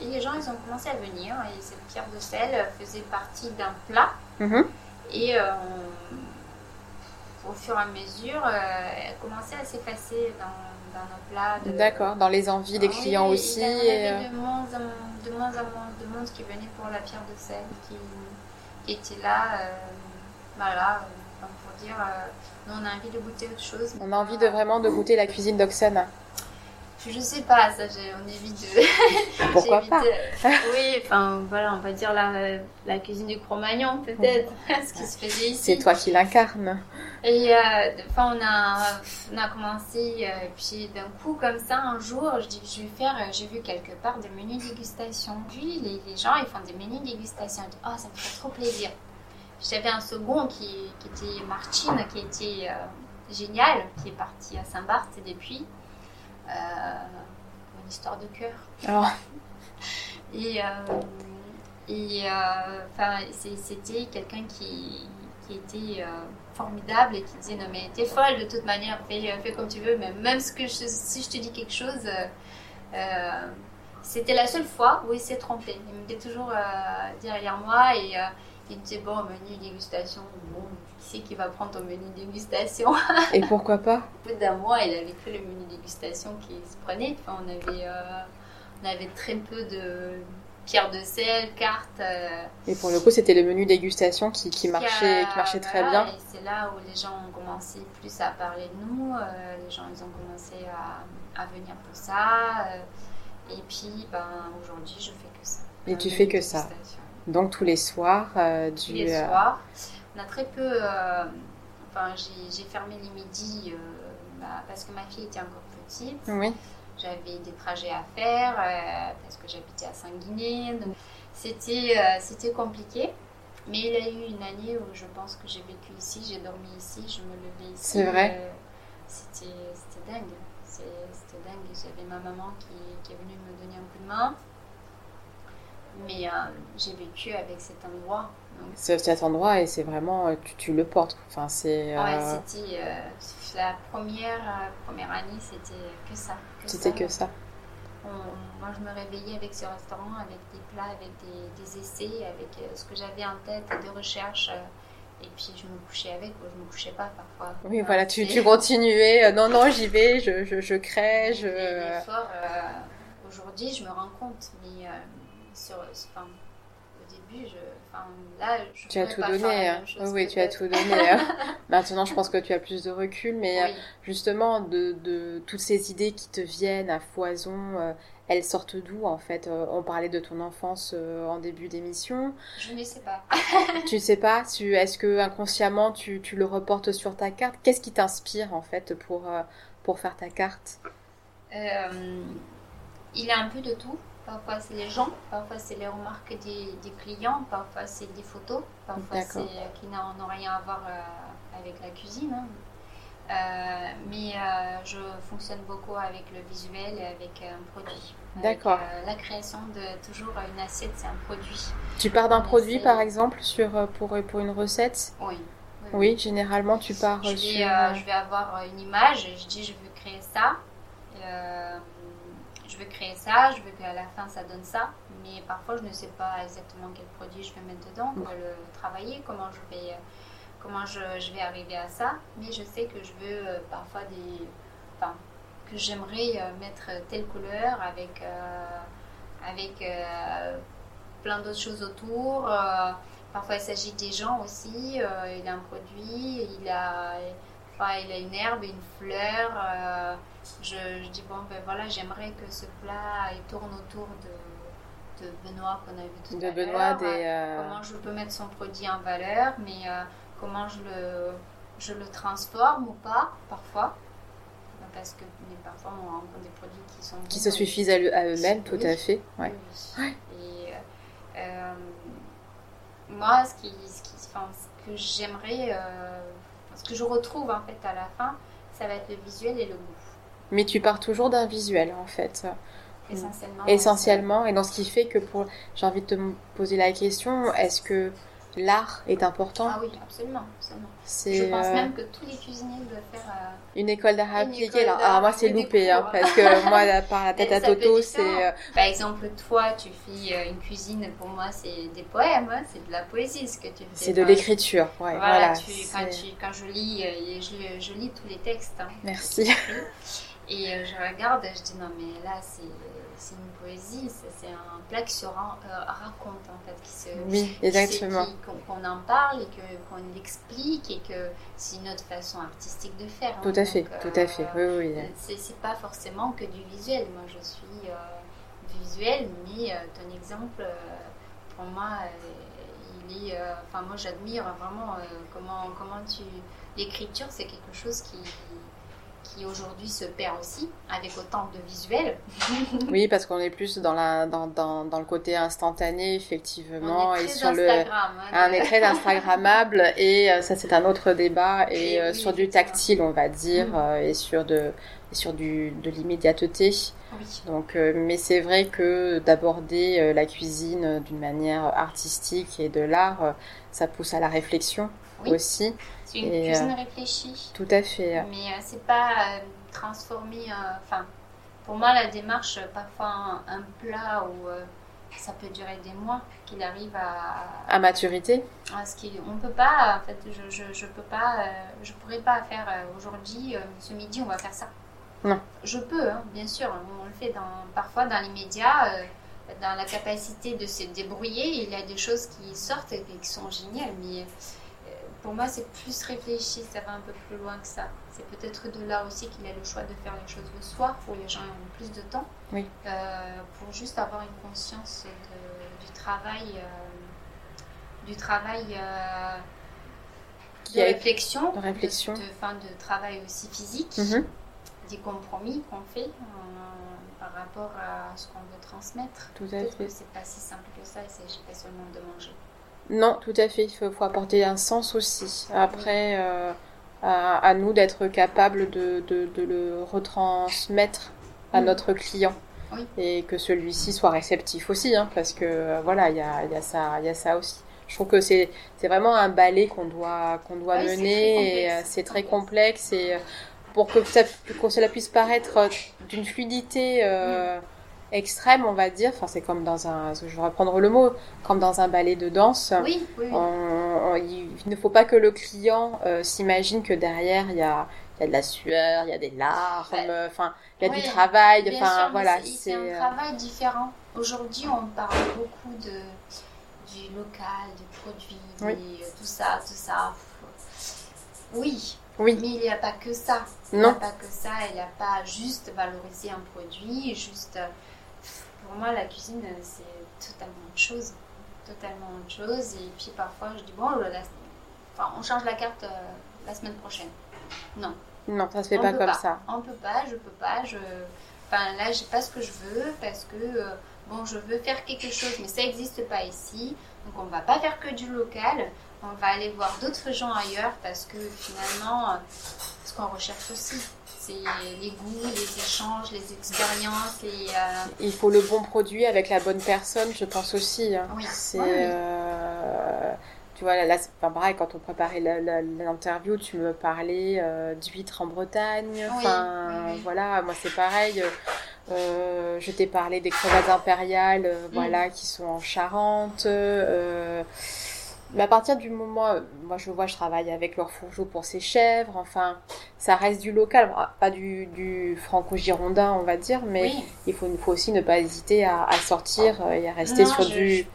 et les gens, ils ont commencé à venir. Et cette pierre de sel faisait partie d'un plat. Mhm. Et au fur et à mesure, elle commençait à s'effacer dans dans nos plats. D'accord, dans les envies des clients aussi. Il y avait euh, de, moins en, de moins en moins de monde qui venait pour la pierre de sel, qui, était là, euh, voilà, euh, pour dire, nous on a envie de goûter autre chose. On a envie de vraiment de goûter la cuisine d'Oxane. Je sais pas, ça, on évite de. [LAUGHS] Pourquoi [LAUGHS] pas Oui, enfin voilà, on va dire la, la cuisine du Cro-Magnon peut-être, ce qui se faisait ici. C'est toi qui l'incarne. Et euh, enfin, on a, on a commencé, euh, puis d'un coup comme ça, un jour, je dis, je vais faire, euh, j'ai vu quelque part des menus dégustation. Puis les, les, gens, ils font des menus dégustation. Je dis, oh, ça me fait trop plaisir. J'avais un second qui, qui était Martine, qui était génial, qui est parti à Saint-Barth depuis. Une histoire de cœur. Oh. [LAUGHS] Et, et enfin, c'était quelqu'un qui, qui était formidable et qui disait non mais t'es folle de toute manière, fais, fais comme tu veux, mais même ce que si je te dis quelque chose, euh, euh, c'était la seule fois où il s'est trompé. Il me était toujours euh, derrière moi et il me disait bon menu dégustation, bon qui c'est qui va prendre ton menu dégustation [LAUGHS] Et pourquoi pas? Au bout d'un mois, il avait pris le menu dégustation qui se prenait. Enfin, on avait on avait très peu de pierre de sel, carte. Euh, et pour le coup, c'était le menu dégustation qui, qui marchait, qui marchait très bien. Et c'est là où les gens ont commencé plus à parler de nous. Euh, les gens, ils ont commencé à, à venir pour ça. Euh, et puis, ben, aujourd'hui, je fais que ça. Et tu fais que ça. Donc tous les soirs du. Tous les soirs. On a très peu. enfin, j'ai fermé les midis bah, parce que ma fille était encore petite. Oui. J'avais des trajets à faire euh, parce que j'habitais à Saint-Guinet. Donc c'était, euh, c'était compliqué. Mais il y a eu une année où je pense que j'ai vécu ici, j'ai dormi ici, je me levais ici. C'est vrai. Euh, c'était, dingue. c'était dingue. J'avais ma maman qui, qui, est venue me donner un coup de main. Mais j'ai vécu avec cet endroit. C'est cet endroit et c'est vraiment, tu, tu, le portes. Enfin, c'est, Ouais, c'était la première, première année, c'était que ça. C'était que ça. moi, je me réveillais avec ce restaurant, avec des plats, avec des, essais, avec ce que j'avais en tête, des recherches. et puis je me couchais avec, ou je me couchais pas parfois. Oui, voilà, tu, tu continuais. non, non, j'y vais, je, je, je crée, je. Aujourd'hui, je me rends compte, mais sur, enfin, au début, je là, tu as tout donné. Hein. oui, tu as tout donné. Maintenant, je pense que tu as plus de recul, mais euh, justement, de, de, toutes ces idées qui te viennent à foison, euh, elles sortent d'où en fait euh, On parlait de ton enfance en début d'émission. Je ne sais pas. [LAUGHS] tu ne sais pas tu, Est-ce que inconsciemment tu, tu, le reportes sur ta carte? Qu'est-ce qui t'inspire en fait pour, pour faire ta carte? Il a un peu de tout. Parfois, c'est les gens, parfois, c'est les remarques des, des clients, parfois, c'est des photos, parfois, c'est euh, qui n'ont rien à voir euh, avec la cuisine. Hein. Euh, mais je fonctionne beaucoup avec le visuel et avec un produit. D'accord. la création de toujours une assiette, c'est un produit. Tu pars d'un produit, par exemple, sur, pour, pour une recette? Oui. Oui, généralement, tu pars je sur... je vais avoir une image, je dis, je veux créer ça je veux créer ça, je veux qu'à la fin ça donne ça, mais parfois je ne sais pas exactement quel produit je vais mettre dedans, comment le travailler, comment je vais, comment je, je, vais arriver à ça, mais je sais que je veux euh, parfois des, enfin, que j'aimerais euh, mettre telle couleur avec, euh, avec plein d'autres choses autour. parfois il s'agit des gens aussi, il a un produit, il a, enfin, il a une herbe, une fleur je, dis bon ben voilà j'aimerais que ce plat il tourne autour de, de Benoît qu'on a vu tout de à Benoît des, euh, comment je peux mettre son produit en valeur mais euh, comment je le je le transforme ou pas parfois. Parce que parfois on rencontre des produits qui sont qui se suffisent à, eux-mêmes tout à fait ouais. et euh, moi ce qui ce, qui, ce que j'aimerais ce que je retrouve en fait à la fin ça va être le visuel et le goût mais tu pars toujours d'un visuel en fait. Essentiellement. Essentiellement. Et dans ce qui fait que pour. J'ai envie de te poser la question est-ce que l'art est important? Ah oui, absolument. absolument. Je pense euh, même que tous les cuisiniers doivent faire. Euh, une école d'art appliqué. Alors, ah, moi, c'est loupé, hein, parce que moi, par la [LAUGHS] tête à Toto, c'est. Euh, Par exemple, toi, tu fais une cuisine, pour moi, c'est des poèmes, hein, c'est de la poésie ce que tu fais. C'est de l'écriture, ouais. Voilà, tu, quand, tu, quand, je lis, je, je, lis tous les textes. Hein, Merci. Et je regarde, je dis non, mais là, c'est c'est une poésie, c'est un plat qui se euh, raconte en fait, qui se, oui, exactement, qu'on en parle et qu'on l'explique et que c'est une autre façon artistique de faire. Tout à fait, tout à fait, oui, oui. Euh, c'est pas forcément que du visuel. Moi, je suis euh, visuel, mais ton exemple, pour moi, il est, enfin moi, j'admire vraiment comment comment tu l'écriture, c'est quelque chose qui qui aujourd'hui se perd aussi avec autant de visuels. [LAUGHS] oui, parce qu'on est plus dans, la, dans, dans, dans, le côté instantané, effectivement, et sur le hein, un est très instagrammable [LAUGHS] et euh, ça c'est un autre débat et, euh, sur du tactile, on va dire, mm. euh, et sur de et sur du de l'immédiateté. Oui. Donc, mais c'est vrai que d'aborder la cuisine d'une manière artistique et de l'art, ça pousse à la réflexion aussi. C'est une cuisine euh, réfléchie. Tout à fait. Mais euh, c'est pas euh, transformer. Enfin, pour moi, la démarche, parfois un, plat où ça peut durer des mois qu'il arrive à. À maturité. À ce on peut pas. En fait, je, je, je peux pas. je pourrais pas faire aujourd'hui, ce midi, on va faire ça. Non. Je peux, hein, bien sûr. On le fait dans, parfois dans les médias dans la capacité de se débrouiller, il y a des choses qui sortent et qui sont géniales, mais pour moi, c'est plus réfléchi, ça va un peu plus loin que ça. C'est peut-être de là aussi qu'il a le choix de faire les choses le soir, où les gens ont plus de temps, oui. euh, pour juste avoir une conscience de, du travail, euh, du travail euh, de, réflexion, de réflexion, de, de, travail aussi physique, mm-hmm. des compromis qu'on fait euh, par rapport à ce qu'on veut transmettre. Tout à fait. C'est pas si simple que ça, il s'agit pas seulement de manger. Non, tout à fait. Il faut, apporter un sens aussi. Après, euh, à, nous d'être capables de, le retransmettre à mm. notre client. Et que celui-ci soit réceptif aussi, hein, parce que euh, voilà, il y a, ça, y a ça aussi. Je trouve que c'est vraiment un ballet qu'on doit, qu'on doit mener, euh, c'est très complexe, et pour que, ça, cela puisse paraître d'une fluidité. Mm extrême, on va dire. Enfin, c'est comme dans un, je vais reprendre le mot, comme dans un ballet de danse. Oui, oui. il ne faut pas que le client euh, s'imagine que derrière il y a, y a de la sueur, il y a des larmes, enfin, il y a du travail. Enfin, voilà. C'est un euh, travail différent. Aujourd'hui, on parle beaucoup de du local, du produit, euh, tout ça, tout ça. Oui, oui. Mais il n'y a pas que ça. Il n'y a pas que ça. Il n'y a pas juste valoriser un produit, juste. Pour moi, la cuisine, c'est totalement autre chose. Totalement autre chose. Et puis parfois, je dis, bon, enfin, on change la carte euh, la semaine prochaine. Non. Non, ça se fait pas comme ça. On peut pas, je peux pas. Je... Enfin, là, j'ai pas ce que je veux parce que, euh, bon, je veux faire quelque chose, mais ça n'existe pas ici. Donc, on va pas faire que du local on va aller voir d'autres gens ailleurs parce que finalement, ce qu'on recherche aussi, les goûts, les échanges, les expériences. Euh, Il faut le bon produit avec la bonne personne, je pense aussi. Hein. Oui. C'est, euh, tu vois, là, enfin, pareil, quand on préparait l'interview, tu me parlais euh, d'huîtres en Bretagne. Enfin, voilà, moi c'est pareil. je t'ai parlé des crevettes impériales, mm. voilà, qui sont en Charente. Mais à partir du moment, moi je vois, je travaille avec leur fourgeau pour ses chèvres, enfin, ça reste du local, pas du, du franco-girondin, on va dire, mais il faut, faut aussi ne pas hésiter à, sortir et à rester sur du.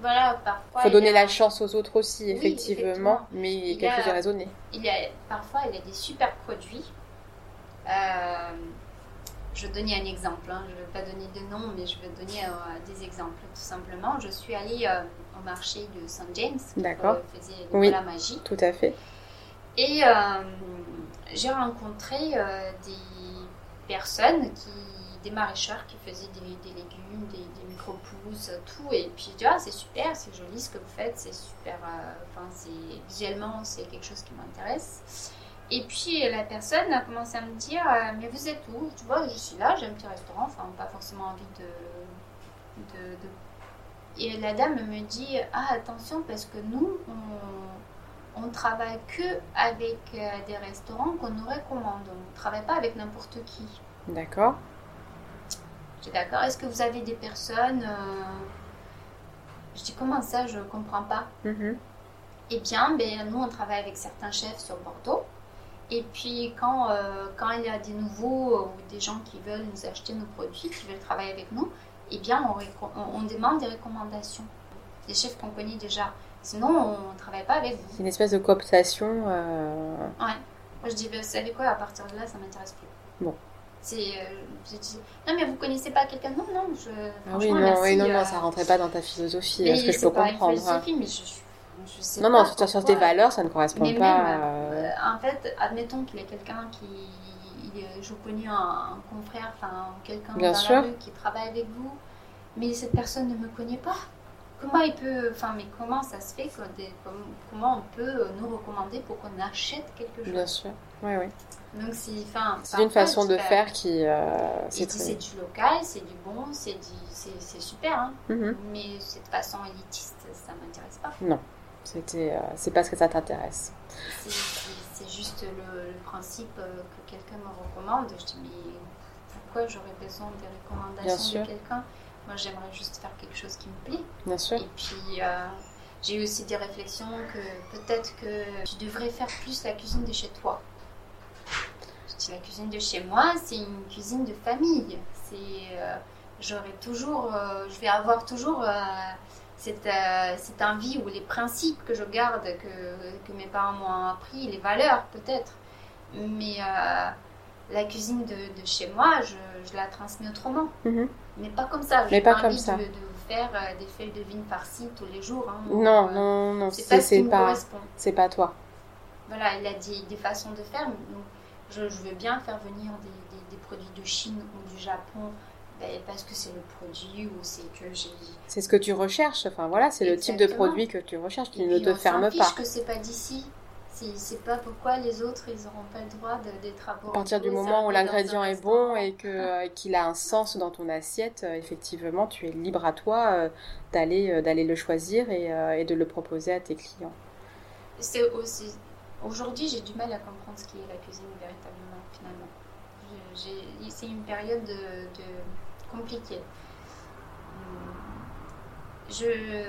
Voilà, parfois. faut donner la chance aux autres aussi, effectivement, mais il y a quelque chose de raisonné. Il y a, parfois, il y a des super produits. Euh, je vais donner un exemple, hein. je ne vais pas donner de nom, mais je vais donner euh, des exemples tout simplement. Je suis allée euh, au marché de St. James, D'accord. qui faisait de la magie. Tout à fait. Et euh, j'ai rencontré des personnes, qui, des maraîcheurs qui faisaient des, légumes, des, micro-pousses, tout. Et puis je dis, ah, c'est super, c'est joli ce que vous faites, c'est super, enfin, c'est visuellement, c'est quelque chose qui m'intéresse. Et puis la personne a commencé à me dire euh, Mais vous êtes où? Tu vois, je suis là, j'ai un petit restaurant, enfin, pas forcément envie de, de, Et la dame me dit Ah, attention, parce que nous, on, on travaille que avec euh, des restaurants qu'on nous recommande. On ne travaille pas avec n'importe qui. D'accord. Je dis D'accord, est-ce que vous avez des personnes euh, Je dis Comment ça Je ne comprends pas? Mm-hmm. Eh bien, ben, nous, on travaille avec certains chefs sur Bordeaux. Et puis quand, euh, quand il y a des nouveaux euh, ou des gens qui veulent nous acheter nos produits, qui veulent travailler avec nous, eh bien on, on, demande des recommandations. Des chefs qu'on connaît déjà. Sinon, on ne travaille pas avec vous. C'est une espèce de cooptation. Euh... Ouais. Moi je dis, vous savez quoi, à partir de là, ça m'intéresse plus. Bon. C'est, euh, non mais vous connaissez pas quelqu'un? Non, non, je. Ah oui, non, oui, non, non, ça rentrait pas dans ta philosophie. est ce que je peux comprendre. Philosophie, mais je non, non, sur tes valeurs, ça ne correspond pas. Euh, en fait, admettons qu'il y ait quelqu'un qui. Je connais un, confrère, enfin quelqu'un dans la rue qui travaille avec vous, mais cette personne ne me connaît pas. Comment il peut. Enfin, mais comment ça se fait que Comment on peut nous recommander pour qu'on achète quelque chose? Bien sûr, oui, oui. Donc, c'est. Enfin, c'est une façon de faire qui. Euh, c'est du local, c'est du bon, c'est super, hein. Mm-hmm. mais cette façon élitiste, ça m'intéresse pas. Non. C'était, euh, c'est parce que ça t'intéresse. Juste le, principe euh, que quelqu'un me recommande. Je dis, mais pourquoi j'aurais besoin des recommandations de quelqu'un? Moi, j'aimerais juste faire quelque chose qui me plaît. Bien sûr. Et puis, euh, j'ai eu aussi des réflexions que peut-être que tu devrais faire plus la cuisine de chez toi. Je dis, la cuisine de chez moi, c'est une cuisine de famille. C'est, j'aurai toujours, je vais avoir toujours cette, euh, cette envie ou les principes que je garde, que, que mes parents m'ont appris, les valeurs peut-être. Mais euh, la cuisine de, de, chez moi, je, je la transmets autrement. Mhm. Mais pas comme ça. Mais pas, comme ça. De, de faire euh, des feuilles de vigne farcies tous les jours. Hein. non, non, non, c'est pas ce pas, C'est pas toi. Voilà, il a dit des façons de faire. je, je veux bien faire venir des, des, des produits de Chine ou du Japon parce que c'est le produit ou c'est que j'ai. C'est ce que tu recherches. Enfin voilà, c'est le type de produit que tu recherches qui ne te ferme pas. que c'est pas d'ici. C'est pas pourquoi les autres ils n'auront pas le droit d'être à À partir du moment où l'ingrédient est bon et que euh, qu'il a un sens dans ton assiette, euh, effectivement, tu es libre à toi euh, d'aller d'aller le choisir et, et, de le proposer à tes clients. C'est aussi aujourd'hui j'ai du mal à comprendre ce qui est la cuisine véritablement finalement. C'est une période de compliqué. Je,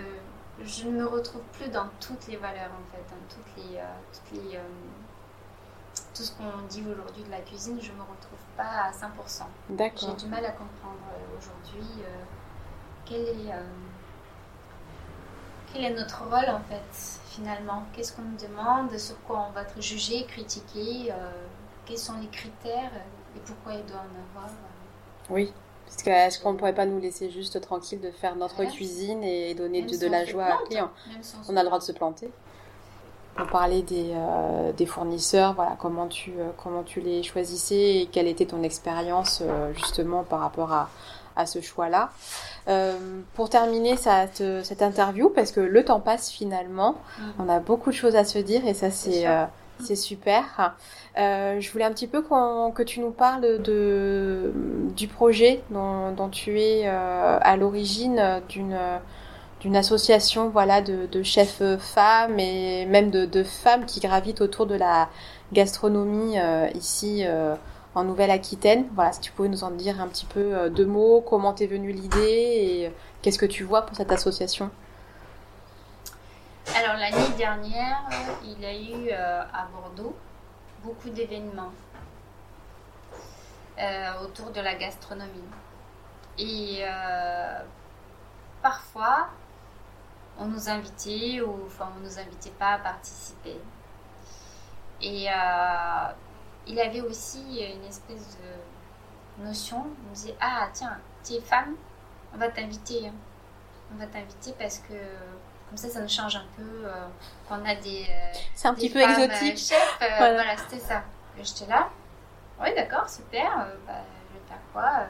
je ne me retrouve plus dans toutes les valeurs en fait, dans toutes les, euh, toutes les tout ce qu'on dit aujourd'hui de la cuisine, je ne me retrouve pas à 100%. D'accord. J'ai du mal à comprendre aujourd'hui quel est quel est notre rôle en fait finalement? Qu'est-ce qu'on nous demande? Sur quoi on va être jugé, critiqué? Euh, Quels sont les critères et pourquoi il doit en avoir? Euh? Oui, parce que est-ce qu'on ne pourrait pas nous laisser juste tranquille de faire notre cuisine et donner de, la joie à client? On, a le droit de se planter. On parlait des, euh, des fournisseurs, voilà, comment tu, comment tu les choisissais et quelle était ton expérience justement par rapport à, à ce choix-là. Euh, pour terminer cette, cette, interview, parce que le temps passe finalement, mm. on a beaucoup de choses à se dire et ça c'est euh, c'est super. Euh, je voulais un petit peu que tu nous parles du projet dont, tu es euh, à l'origine d'une association voilà de, chefs femmes et même de, femmes qui gravitent autour de la gastronomie euh, ici en Nouvelle-Aquitaine. Voilà, si tu pouvais nous en dire un petit peu deux mots, comment t'es venue l'idée et qu'est-ce que tu vois pour cette association? Alors l'année dernière, il y a eu à Bordeaux beaucoup d'événements autour de la gastronomie. Et parfois, on nous invitait ou enfin on nous invitait pas à participer. Et il avait aussi une espèce de notion. Me disait Ah, tiens, tu es femme, on va t'inviter. Hein. On va t'inviter parce que comme ça, ça nous change un peu. Euh, qu'on a des. Euh, c'est un petit peu exotique. Euh, chefs, [LAUGHS] voilà, c'était ça. J'étais là. Oui, d'accord, super. Bah, je vais faire quoi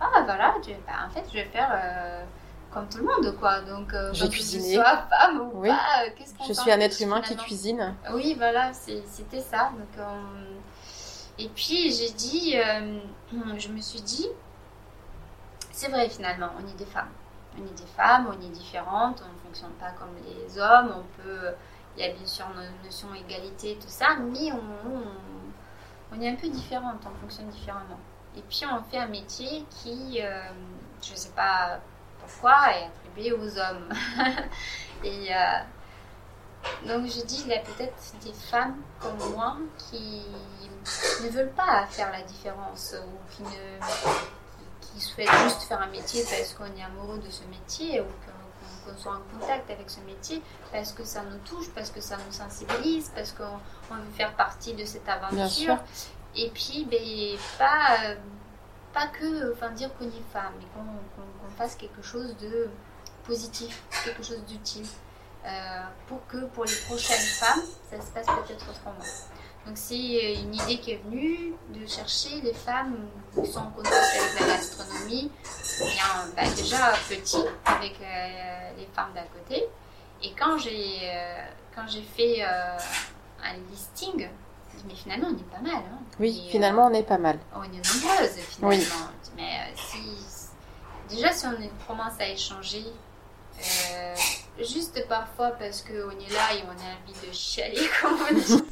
Ah, voilà, bah, en fait, je vais faire comme tout le monde, quoi. Donc, euh, j'ai cuisiné. Que femme ou oui. pas, qu'est-ce qu'on Je suis un être humain qui cuisine. Oui, voilà, c'était ça. Donc, et puis j'ai dit, [CLEARS THROAT] je me suis dit, c'est vrai finalement, on est des femmes. On est des femmes, on est différentes, on ne fonctionne pas comme les hommes, on peut, il y a bien sûr une notion égalité, tout ça, mais on, on, est un peu différentes, on fonctionne différemment. Et puis on fait un métier qui, euh, je ne sais pas pourquoi, est attribué aux hommes. [LAUGHS] Et euh, donc je dis, il y a peut-être des femmes comme moi qui ne veulent pas faire la différence ou qui, ne, souhaitent juste faire un métier parce qu'on est amoureux de ce métier ou qu'on soit en contact avec ce métier parce que ça nous touche, parce que ça nous sensibilise, parce qu'on veut faire partie de cette aventure. Et puis, ben, pas, pas que enfin, dire qu'on est femme, mais qu'on fasse quelque chose de positif, quelque chose d'utile. Euh, pour que pour les prochaines femmes, ça se passe peut-être autrement. Donc c'est euh, une idée qui est venue de chercher les femmes qui sont en contact avec la gastronomie, bien, bah, déjà petit avec euh, les femmes d'à côté. Et quand j'ai quand j'ai fait un listing, mais finalement on est pas mal. Hein. Oui, finalement on est pas mal. On est nombreuses finalement. Oui. Mais si déjà si on commence à échanger euh, juste parfois parce qu'on est là et on a envie de chialer, [LAUGHS] comme on dit.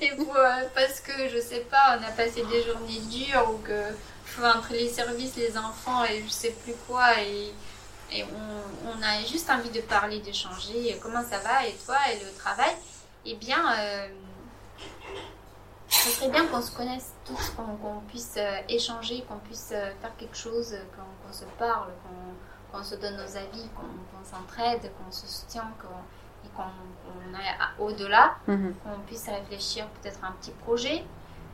et euh, parce que, je sais pas, on a passé des journées dures ou que entre les services, les enfants et je sais plus quoi, et, et on, a juste envie de parler, d'échanger, comment ça va, et toi, et le travail, eh bien, euh, serait bien qu'on se connaisse tous, qu'on puisse échanger, qu'on puisse faire quelque chose, qu'on se parle, qu'on qu'on se donne nos avis, qu'on s'entraide, qu'on se soutient, et qu'on aille au-delà, mhm. qu'on puisse réfléchir peut-être à un petit projet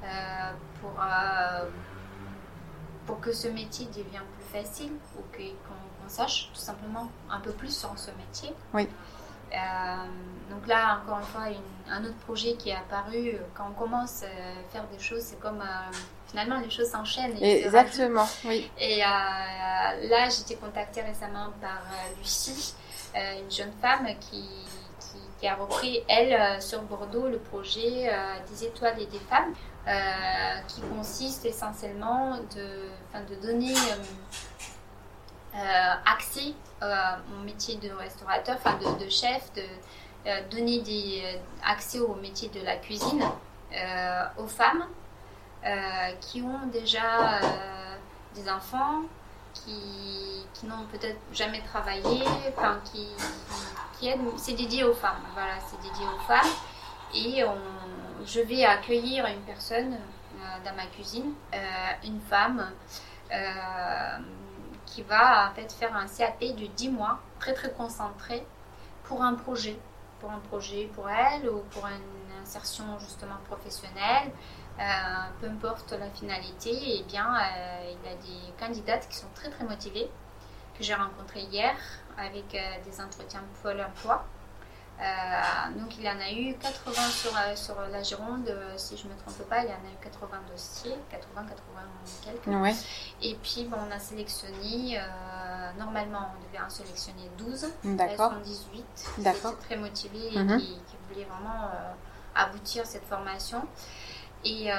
euh, pour, euh, pour que ce métier devienne plus facile ou qu'on sache tout simplement un peu plus sur ce métier. Oui. Euh, donc là, encore une fois, un autre projet qui est apparu quand on commence à faire des choses, c'est comme finalement les choses s'enchaînent. Exactement, oui. Et euh, là, j'ai été contactée récemment par euh, Lucie, euh, une jeune femme qui, qui, a repris, elle, sur Bordeaux, le projet des étoiles et des femmes, qui consiste essentiellement de, de donner accès au métier de restaurateur, enfin de, de, chef, de donner des accès au métier de la cuisine aux femmes qui ont déjà euh, des enfants, qui, qui n'ont peut-être jamais travaillé, enfin qui, qui aident. C'est dédié aux femmes, voilà, c'est dédié aux femmes. Et je vais accueillir une personne euh, dans ma cuisine, euh, une femme euh, qui va en fait faire un CAP de 10 mois, très très concentré, pour un projet, pour un projet pour elle ou pour une insertion justement professionnelle. Peu importe la finalité, et eh bien, il y a des candidates qui sont très très motivées, que j'ai rencontrées hier avec des entretiens Pôle emploi. Euh, donc il y en a eu 80 sur, euh, sur la Gironde, euh, si je ne me trompe pas, il y en a eu 80 dossiers, 80, 80 quelques. Et puis bon, on a sélectionné, normalement on devait en sélectionner 12, D'accord. elles sont 18, D'accord. très motivées et mhm. qui, qui, voulaient vraiment aboutir cette formation. Et euh,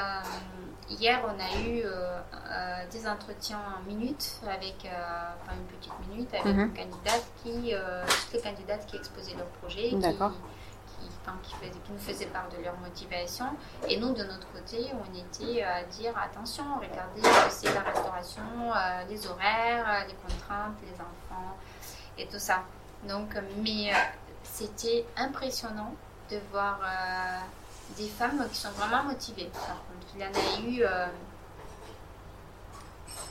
hier, on a eu euh, euh, des entretiens en minute, avec, enfin une petite minute, avec une candidate qui, toutes les candidates qui exposaient leur projet, qui, qui, qui, nous faisaient part de leur motivation. Et nous, de notre côté, on était à dire attention, regardez, c'est la restauration, les horaires, les contraintes, les enfants et tout ça. Donc, mais c'était impressionnant de voir des femmes qui sont vraiment motivées. Par contre, il y en a eu. Euh,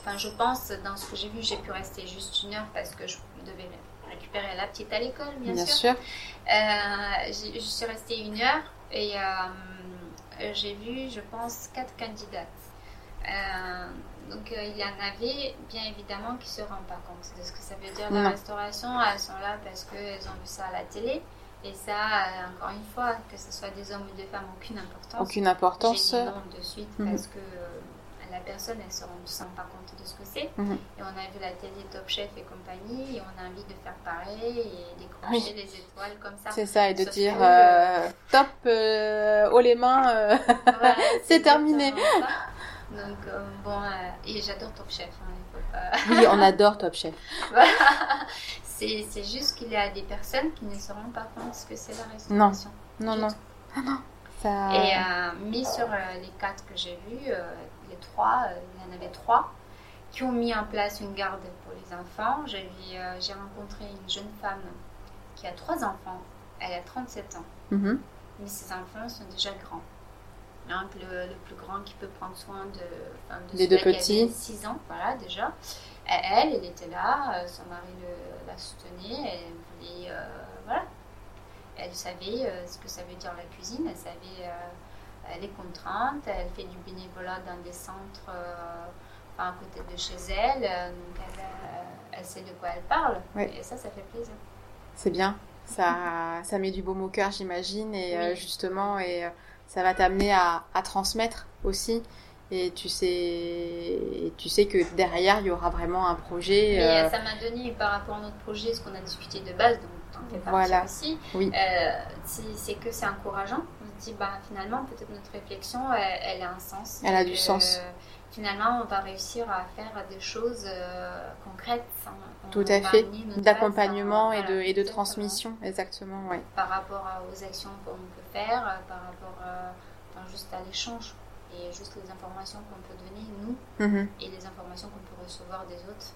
enfin, je pense, dans ce que j'ai vu, j'ai pu rester juste une heure parce que je devais récupérer la petite à l'école, bien, bien, sûr. Euh, je suis restée une heure et euh, j'ai vu, je pense, quatre candidates. donc il y en avait bien évidemment qui ne se rendent pas compte de ce que ça veut dire la restauration. Elles sont là parce qu'elles ont vu ça à la télé. Et ça, euh, encore une fois, que ce soit des hommes ou des femmes, aucune importance. Aucune importance. J'ai dit non de suite mhm. parce que euh, la personne, elle ne se rend pas compte de ce que c'est. Mhm. Et on a vu la télé Top Chef et compagnie, et on a envie de faire pareil et décrocher les étoiles comme ça. C'est ça, et de dire euh, top, haut les mains, [LAUGHS] c'est terminé. Donc, bon, et j'adore Top Chef. Hein, oui, on adore Top Chef. [LAUGHS] [LAUGHS] C'est juste qu'il y a des personnes qui ne se rendent pas compte ce que c'est la restauration. Non, non, non. Ah, non. Ça... Et, euh, mais sur euh, les quatre que j'ai vus, euh, les trois, il y en avait trois qui ont mis en place une garde pour les enfants. J'ai rencontré une jeune femme qui a trois enfants. Elle a 37 ans. Mm-hmm. Mais ses enfants sont déjà grands. Donc le, le, plus grand qui peut prendre soin de, de des deux petits. 6 ans, voilà déjà elle, elle était là, son mari la soutenait, elle voulait, euh, voilà. Elle savait euh, ce que ça veut dire la cuisine, elle savait les contraintes, elle fait du bénévolat dans des centres à côté de chez elle, donc elle, sait de quoi elle parle. Et ça, ça fait plaisir. C'est bien. Ça, ça met du baume au cœur, j'imagine, et justement, et ça va t'amener à, à, transmettre aussi et tu sais, tu sais que derrière, il y aura vraiment un projet. Euh, ça m'a donné, par rapport à notre projet, ce qu'on a discuté de base, donc t'en fais partie voilà. aussi, oui. Euh, c'est que c'est encourageant. On se dit, bah, finalement, peut-être notre réflexion, elle, a un sens. Elle a du sens. Finalement, on va réussir à faire des choses euh, concrètes. Tout à fait. D'accompagnement et de, et de transmission, exactement. Ouais. Par rapport aux actions qu'on peut faire, par rapport juste à l'échange et juste les informations qu'on peut donner, nous, mhm. et les informations qu'on peut recevoir des autres.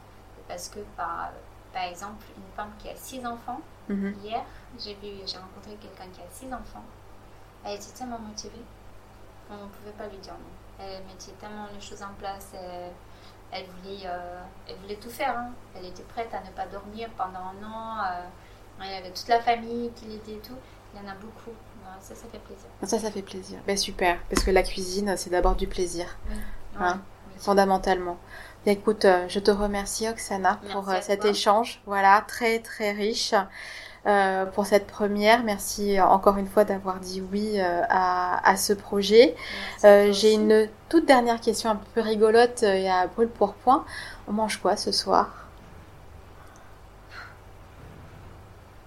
Parce que, par, par exemple, une femme qui a six enfants, mhm. hier, j'ai rencontré quelqu'un qui a six enfants, elle était tellement motivée, on ne pouvait pas lui dire non. Elle mettait tellement les choses en place, elle, voulait, euh, elle voulait tout faire. Hein. Elle était prête à ne pas dormir pendant un an. Euh, il y avait toute la famille qui l'aidait et tout. Il y en a beaucoup ça, ça fait plaisir. Ça, ça fait plaisir. Ben, super, parce que la cuisine, c'est d'abord du plaisir. Hein, fondamentalement. écoute, euh, je te remercie Oksana pour euh, cet échange, voilà, très très riche. Euh, pour cette première. Merci encore une fois d'avoir dit oui à, à, ce projet. J'ai une toute dernière question un peu rigolote et à brûle pour point. On mange quoi ce soir?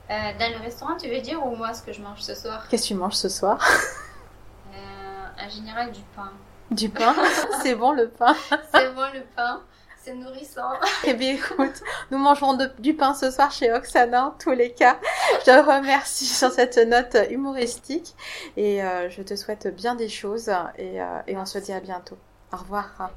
Euh, dans le restaurant, tu veux dire, ou moi, ce que je mange ce soir Qu'est-ce que tu manges ce soir [LAUGHS] euh, En général, du pain. Du pain [LAUGHS] C'est bon le pain [LAUGHS] C'est bon le pain c'est nourrissant. Eh bien, écoute, nous mangerons du pain ce soir chez Oksana, en tous les cas. Je te remercie sur cette note humoristique et euh, je te souhaite bien des choses et, et on se dit à bientôt. Au revoir.